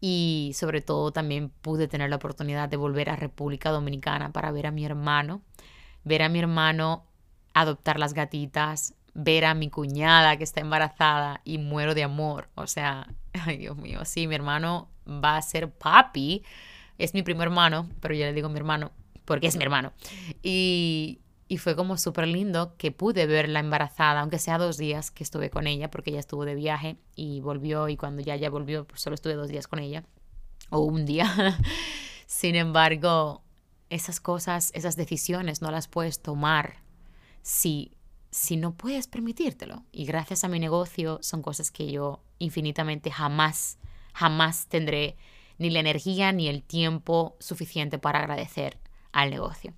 y sobre todo también pude tener la oportunidad de volver a República Dominicana para ver a mi hermano, ver a mi hermano adoptar las gatitas, ver a mi cuñada que está embarazada y muero de amor. O sea, ay Dios mío, sí, mi hermano va a ser papi. Es mi primer hermano, pero yo le digo mi hermano porque es mi hermano. Y, y fue como súper lindo que pude verla embarazada, aunque sea dos días que estuve con ella, porque ella estuvo de viaje y volvió, y cuando ya ya volvió, pues solo estuve dos días con ella, o un día. Sin embargo, esas cosas, esas decisiones no las puedes tomar si, si no puedes permitírtelo. Y gracias a mi negocio son cosas que yo infinitamente jamás, jamás tendré ni la energía ni el tiempo suficiente para agradecer al negocio.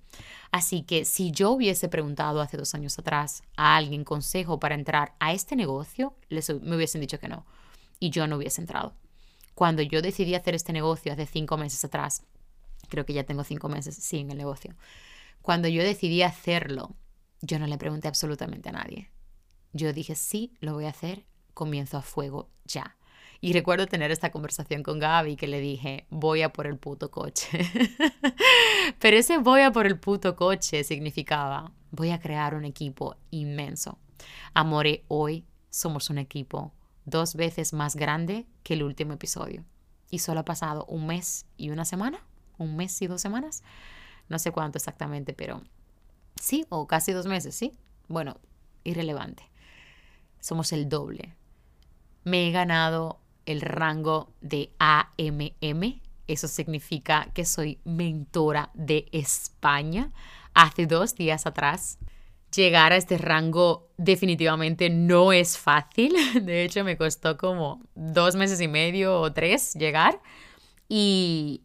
Así que si yo hubiese preguntado hace dos años atrás a alguien consejo para entrar a este negocio, les, me hubiesen dicho que no. Y yo no hubiese entrado. Cuando yo decidí hacer este negocio hace cinco meses atrás, creo que ya tengo cinco meses, sí, el negocio. Cuando yo decidí hacerlo yo no le pregunté absolutamente a nadie. Yo dije, sí, lo voy a hacer, comienzo a fuego ya. Y recuerdo tener esta conversación con Gaby que le dije, voy a por el puto coche. Pero ese voy a por el puto coche significaba, voy a crear un equipo inmenso. Amore, hoy somos un equipo dos veces más grande que el último episodio. Y solo ha pasado un mes y una semana, un mes y dos semanas. No sé cuánto exactamente, pero Sí, o casi dos meses, ¿sí? Bueno, irrelevante. Somos el doble. Me he ganado el rango de AMM. Eso significa que soy mentora de España. Hace dos días atrás Llegar a este rango definitivamente no es fácil. De hecho, me costó como dos meses y medio o tres llegar. Y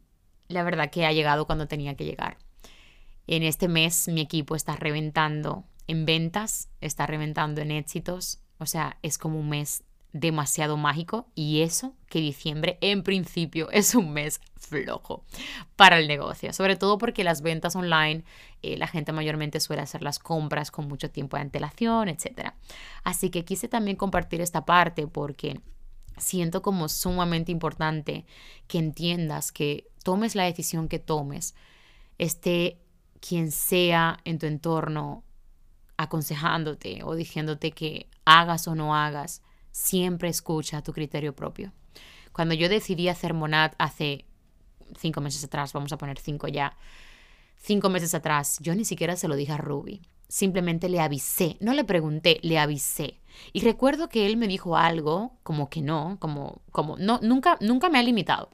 la verdad que ha llegado cuando tenía que llegar. En este mes mi equipo está reventando en ventas, está reventando en éxitos. O sea, es como un mes demasiado mágico y eso que diciembre en principio es un mes flojo para el negocio, sobre todo porque las ventas online eh, la gente mayormente suele hacer las compras con mucho tiempo de antelación, etc. Así que quise también compartir esta parte porque siento como sumamente importante que entiendas que tomes la decisión que tomes, esté quien sea en tu entorno aconsejándote o diciéndote que hagas o no hagas, siempre escucha tu criterio propio. Cuando yo decidí hacer Monad hace cinco meses atrás, vamos a poner cinco ya, cinco meses atrás, yo ni siquiera se lo dije a Ruby. Simplemente le avisé, no le pregunté, le avisé. Y recuerdo que él me dijo algo como que no, como, como, no, nunca, nunca me ha limitado.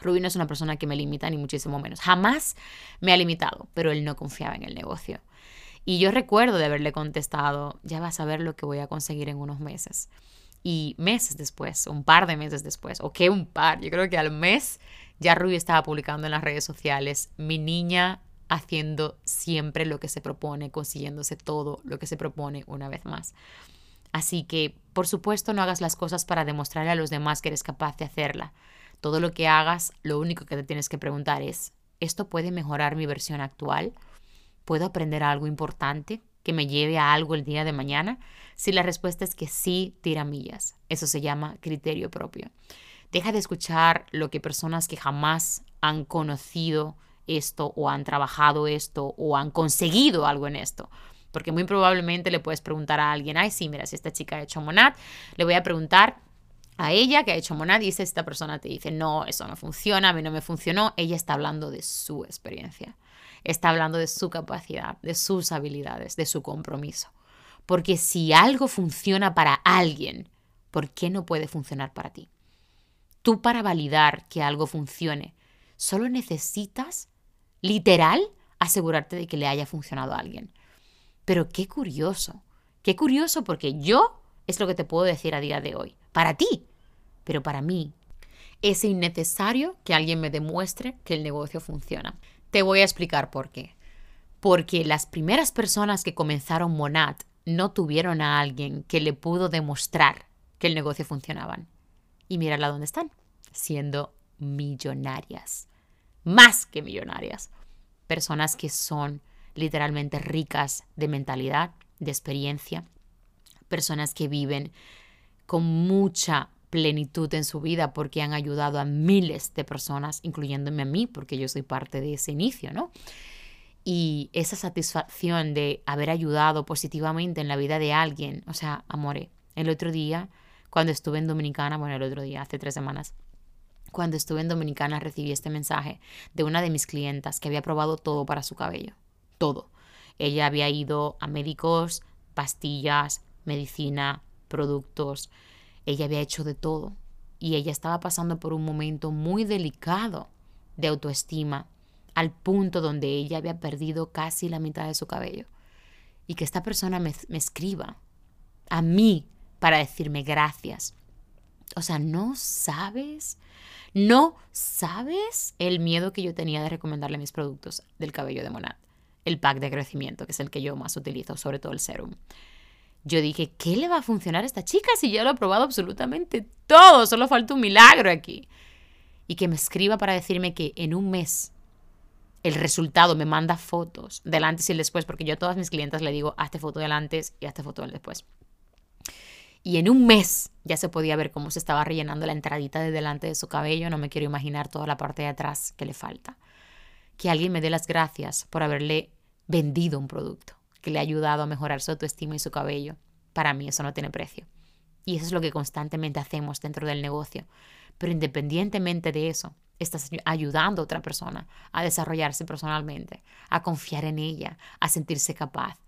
Ruby no es una persona que me limita, ni muchísimo menos. Jamás me ha limitado, pero él no confiaba en el negocio. Y yo recuerdo de haberle contestado, ya vas a ver lo que voy a conseguir en unos meses. Y meses después, un par de meses después, o que un par, yo creo que al mes ya Ruby estaba publicando en las redes sociales, mi niña haciendo siempre lo que se propone, consiguiéndose todo lo que se propone una vez más. Así que, por supuesto, no hagas las cosas para demostrarle a los demás que eres capaz de hacerla. Todo lo que hagas, lo único que te tienes que preguntar es, ¿esto puede mejorar mi versión actual? ¿Puedo aprender algo importante que me lleve a algo el día de mañana? Si la respuesta es que sí, tira millas. Eso se llama criterio propio. Deja de escuchar lo que personas que jamás han conocido esto o han trabajado esto o han conseguido algo en esto. Porque muy probablemente le puedes preguntar a alguien, ay, sí, mira, si esta chica ha hecho monad, le voy a preguntar a ella que ha hecho monad y esta persona te dice, no, eso no funciona, a mí no me funcionó. Ella está hablando de su experiencia, está hablando de su capacidad, de sus habilidades, de su compromiso. Porque si algo funciona para alguien, ¿por qué no puede funcionar para ti? Tú para validar que algo funcione, solo necesitas, literal, asegurarte de que le haya funcionado a alguien. Pero qué curioso, qué curioso porque yo es lo que te puedo decir a día de hoy, para ti, pero para mí es innecesario que alguien me demuestre que el negocio funciona. Te voy a explicar por qué. Porque las primeras personas que comenzaron Monad no tuvieron a alguien que le pudo demostrar que el negocio funcionaba. Y mírala dónde están, siendo millonarias. Más que millonarias. Personas que son literalmente ricas de mentalidad, de experiencia. Personas que viven con mucha plenitud en su vida porque han ayudado a miles de personas, incluyéndome a mí, porque yo soy parte de ese inicio, ¿no? y esa satisfacción de haber ayudado positivamente en la vida de alguien. O sea, amore, el otro día, cuando estuve en Dominicana, bueno, el otro día, hace tres semanas, cuando estuve en Dominicana recibí este mensaje de una de mis clientas que había probado todo para su cabello. Todo. Ella había ido a médicos, pastillas, medicina, productos. Ella había hecho de todo. Y ella estaba pasando por un momento muy delicado de autoestima al punto donde ella había perdido casi la mitad de su cabello. Y que esta persona me, escriba a mí para decirme gracias. O sea, no sabes, no sabes el miedo que yo tenía de recomendarle mis productos del cabello de Monad. El pack de crecimiento, que es el que yo más utilizo, sobre todo el serum. Yo dije, ¿qué le va a funcionar a esta chica si ya lo ha probado absolutamente todo? Solo falta un milagro aquí. Y que me escriba para decirme que en un mes el resultado, me manda fotos del antes y el después, porque yo a todas mis clientes le digo, hazte foto del antes y hazte foto del después. Y en un mes ya se podía ver cómo se estaba rellenando la entradita de delante de su cabello. No me quiero imaginar toda la parte de atrás que le falta. Que alguien me dé las gracias por haberle vendido un producto que le ha ayudado a mejorar su autoestima y su cabello. Para mí eso no tiene precio. Y eso es lo que constantemente hacemos dentro del negocio. Pero independientemente de eso, estás ayudando a otra persona a desarrollarse personalmente, a confiar en ella, a sentirse capaz.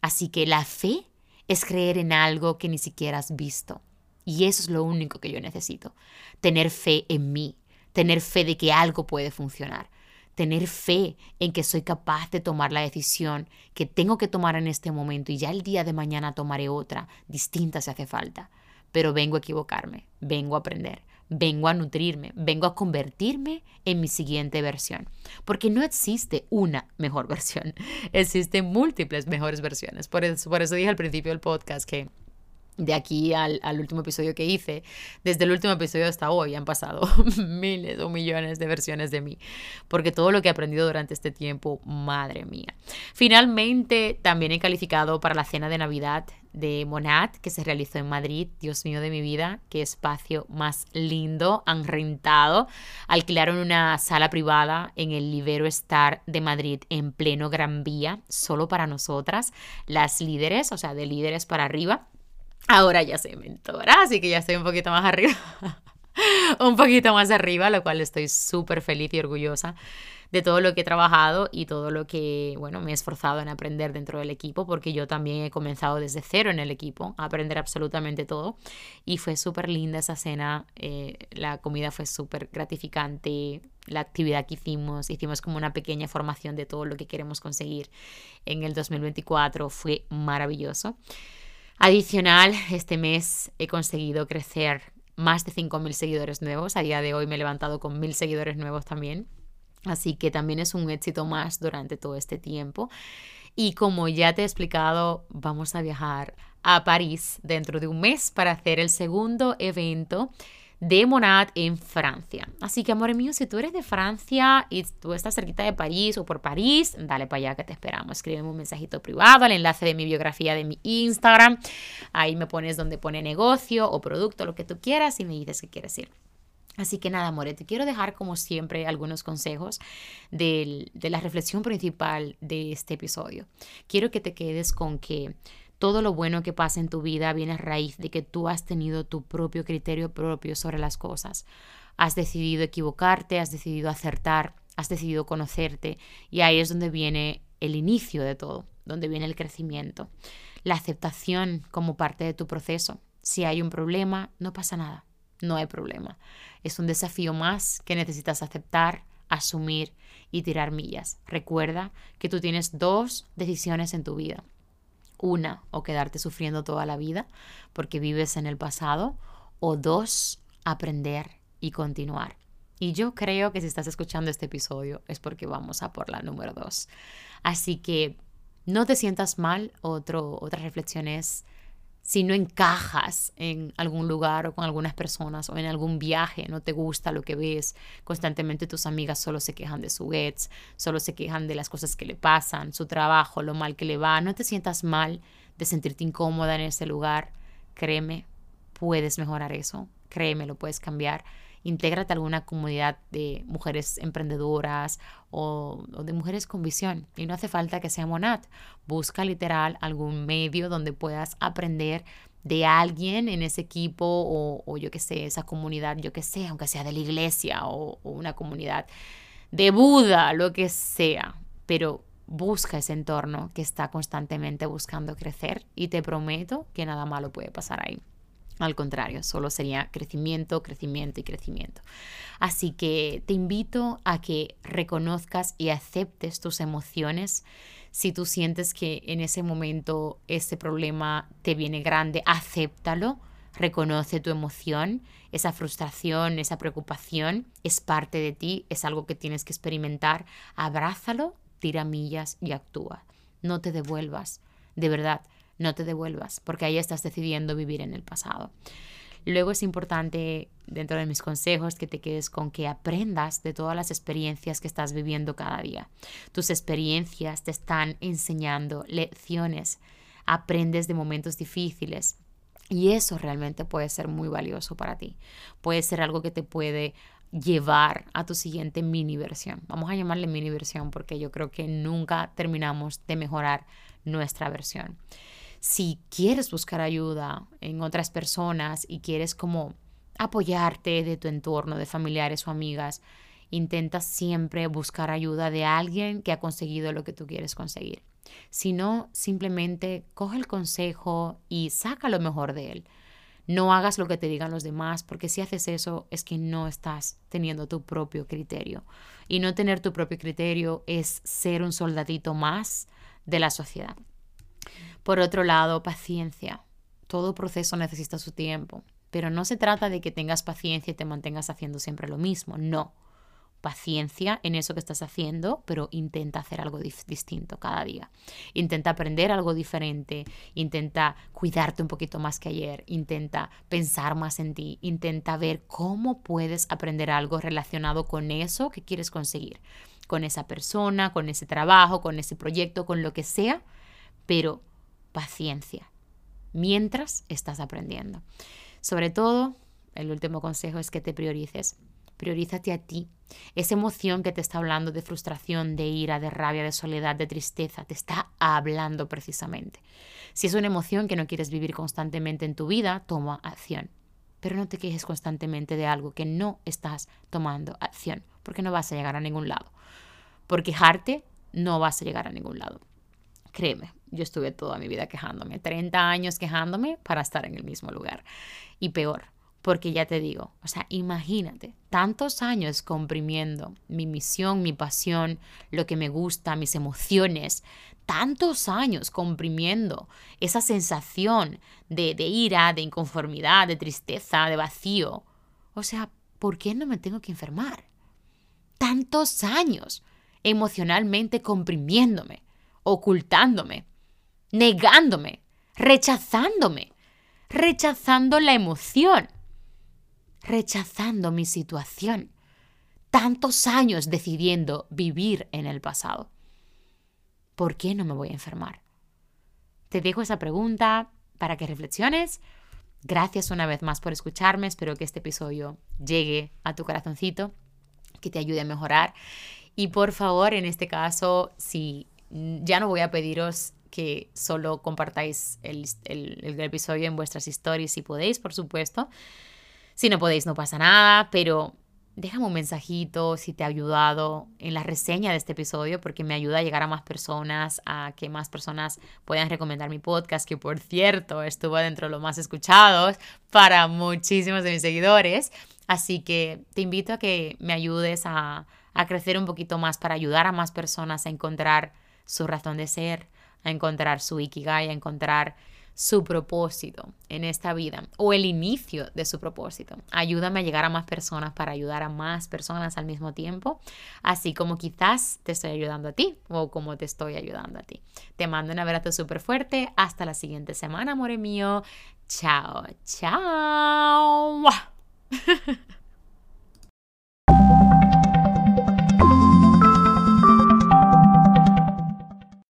Así que la fe es creer en algo que ni siquiera has visto. Y eso es lo único que yo necesito. Tener fe en mí, tener fe de que algo puede funcionar, tener fe en que soy capaz de tomar la decisión que tengo que tomar en este momento y ya el día de mañana tomaré otra, distinta si hace falta. Pero vengo a equivocarme, vengo a aprender, vengo a nutrirme, vengo a convertirme en mi siguiente versión. Porque no existe una mejor versión, existen múltiples mejores versiones. Por eso, por eso dije al principio del podcast que de aquí al, último episodio que hice, desde el último episodio hasta hoy han pasado miles o millones de versiones de mí, porque todo lo que he aprendido durante este tiempo, madre mía. Finalmente, también he calificado para la cena de Navidad de Monat, que se realizó en Madrid. Dios mío de mi vida, qué espacio más lindo. Han rentado, alquilaron una sala privada en el Libero Star de Madrid en pleno Gran Vía, solo para nosotras, las líderes, o sea, de líderes para arriba. Ahora ya soy mentora, así que ya estoy un poquito más arriba. un poquito más arriba, lo cual estoy súper feliz y orgullosa de todo lo que he trabajado y todo lo que, bueno, me he esforzado en aprender dentro del equipo, porque yo también he comenzado desde cero en el equipo, a aprender absolutamente todo. Y fue súper linda esa cena, eh, la comida fue súper gratificante, la actividad que hicimos, hicimos como una pequeña formación de todo lo que queremos conseguir en el 2024, fue maravilloso. Adicional, este mes he conseguido crecer más de 5.000 seguidores nuevos. A día de hoy me he levantado con 1.000 seguidores nuevos también. Así que también es un éxito más durante todo este tiempo. Y como ya te he explicado, vamos a viajar a París dentro de un mes para hacer el segundo evento de Monad en Francia. Así que, amor mío, si tú eres de Francia y tú estás cerquita de París o por París, dale para allá que te esperamos. Escríbeme un mensajito privado al enlace de mi biografía de mi Instagram. Ahí me pones donde pone negocio o producto, lo que tú quieras y me dices que quieres ir. Así que nada, amor, te quiero dejar como siempre algunos consejos de la reflexión principal de este episodio. Quiero que te quedes con que todo lo bueno que pasa en tu vida viene a raíz de que tú has tenido tu propio criterio propio sobre las cosas. Has decidido equivocarte, has decidido acertar, has decidido conocerte y ahí es donde viene el inicio de todo, donde viene el crecimiento. La aceptación como parte de tu proceso. Si hay un problema, no pasa nada, no hay problema. Es un desafío más que necesitas aceptar, asumir y tirar millas. Recuerda que tú tienes dos decisiones en tu vida una, o quedarte sufriendo toda la vida porque vives en el pasado, o dos, aprender y continuar. Y yo creo que si estás escuchando este episodio es porque vamos a por la número dos. Así que no te sientas mal. Otro, otra reflexión es si no encajas en algún lugar o con algunas personas o en algún viaje, no te gusta lo que ves, constantemente tus amigas solo se quejan de su ex, solo se quejan de las cosas que le pasan, su trabajo, lo mal que le va, no te sientas mal de sentirte incómoda en ese lugar, créeme, puedes mejorar eso, créeme, lo puedes cambiar intégrate a alguna comunidad de mujeres emprendedoras o, de mujeres con visión. Y no hace falta que sea Monat. Busca literal algún medio donde puedas aprender de alguien en ese equipo o, yo que sé, esa comunidad, yo que sé, aunque sea de la iglesia o, o una comunidad de Buda, lo que sea. Pero busca ese entorno que está constantemente buscando crecer y te prometo que nada malo puede pasar ahí. Al contrario, solo sería crecimiento, crecimiento y crecimiento. Así que te invito a que reconozcas y aceptes tus emociones. Si tú sientes que en ese momento ese problema te viene grande, acéptalo, reconoce tu emoción, esa frustración, esa preocupación es parte de ti, es algo que tienes que experimentar, abrázalo, tira millas y actúa. No te devuelvas, de verdad no te devuelvas, porque ahí estás decidiendo vivir en el pasado. Luego es importante, dentro de mis consejos, que te quedes con que aprendas de todas las experiencias que estás viviendo cada día. Tus experiencias te están enseñando lecciones, aprendes de momentos difíciles. Y eso realmente puede ser muy valioso para ti. Puede ser algo que te puede llevar a tu siguiente mini versión. Vamos a llamarle mini versión porque yo creo que nunca terminamos de mejorar nuestra versión si quieres buscar ayuda en otras personas y quieres como apoyarte de tu entorno, de familiares o amigas, intenta siempre buscar ayuda de alguien que ha conseguido lo que tú quieres conseguir. Si no, simplemente coge el consejo y saca lo mejor de él. No hagas lo que te digan los demás, porque si haces eso es que no estás teniendo tu propio criterio. Y no tener tu propio criterio es ser un soldadito más de la sociedad. Por otro lado, paciencia. Todo proceso necesita su tiempo, pero no se trata de que tengas paciencia y te mantengas haciendo siempre lo mismo, no paciencia en eso que estás haciendo, pero intenta hacer algo distinto cada día. Intenta aprender algo diferente, intenta cuidarte un poquito más que ayer, intenta pensar más en ti, intenta ver cómo puedes aprender algo relacionado con eso que quieres conseguir, con esa persona, con ese trabajo, con ese proyecto, con lo que sea, pero paciencia mientras estás aprendiendo. Sobre todo, el último consejo es que te priorices Priorízate a ti. Esa emoción que te está hablando de frustración, de ira, de rabia, de soledad, de tristeza, te está hablando precisamente. Si es una emoción que no quieres vivir constantemente en tu vida, toma acción. Pero no te quejes constantemente de algo que no estás tomando acción, porque no vas a llegar a ningún lado. Por quejarte, no vas a llegar a ningún lado. Créeme, yo estuve toda mi vida quejándome, 30 años quejándome para estar en el mismo lugar. Y peor, porque ya te digo, o sea, imagínate, tantos años comprimiendo mi misión, mi pasión, lo que me gusta, mis emociones, tantos años comprimiendo esa sensación de, de ira, de inconformidad, de tristeza, de vacío. O sea, ¿por qué no me tengo que enfermar? Tantos años emocionalmente comprimiéndome, ocultándome, negándome, rechazándome, rechazando la emoción rechazando mi situación. Tantos años decidiendo vivir en el pasado. ¿Por qué no me voy a enfermar? Te dejo esa pregunta para que reflexiones. Gracias una vez más por escucharme. Espero que este episodio llegue a tu corazoncito, que te ayude a mejorar. Y por favor, en este caso, si ya no voy a pediros que solo compartáis el, el episodio en vuestras historias si podéis, por supuesto, si no podéis, no pasa nada, pero déjame un mensajito si te ha ayudado en la reseña de este episodio, porque me ayuda a llegar a más personas, a que más personas puedan recomendar mi podcast, que por cierto estuvo dentro de los más escuchados para muchísimos de mis seguidores. Así que te invito a que me ayudes a, a crecer un poquito más para ayudar a más personas a encontrar su razón de ser, a encontrar su ikigai, a encontrar su propósito en esta vida o el inicio de su propósito. Ayúdame a llegar a más personas para ayudar a más personas al mismo tiempo, así como quizás te estoy ayudando a ti o como te estoy ayudando a ti. Te mando un abrazo súper fuerte. Hasta la siguiente semana, amor mío. Chao, chao.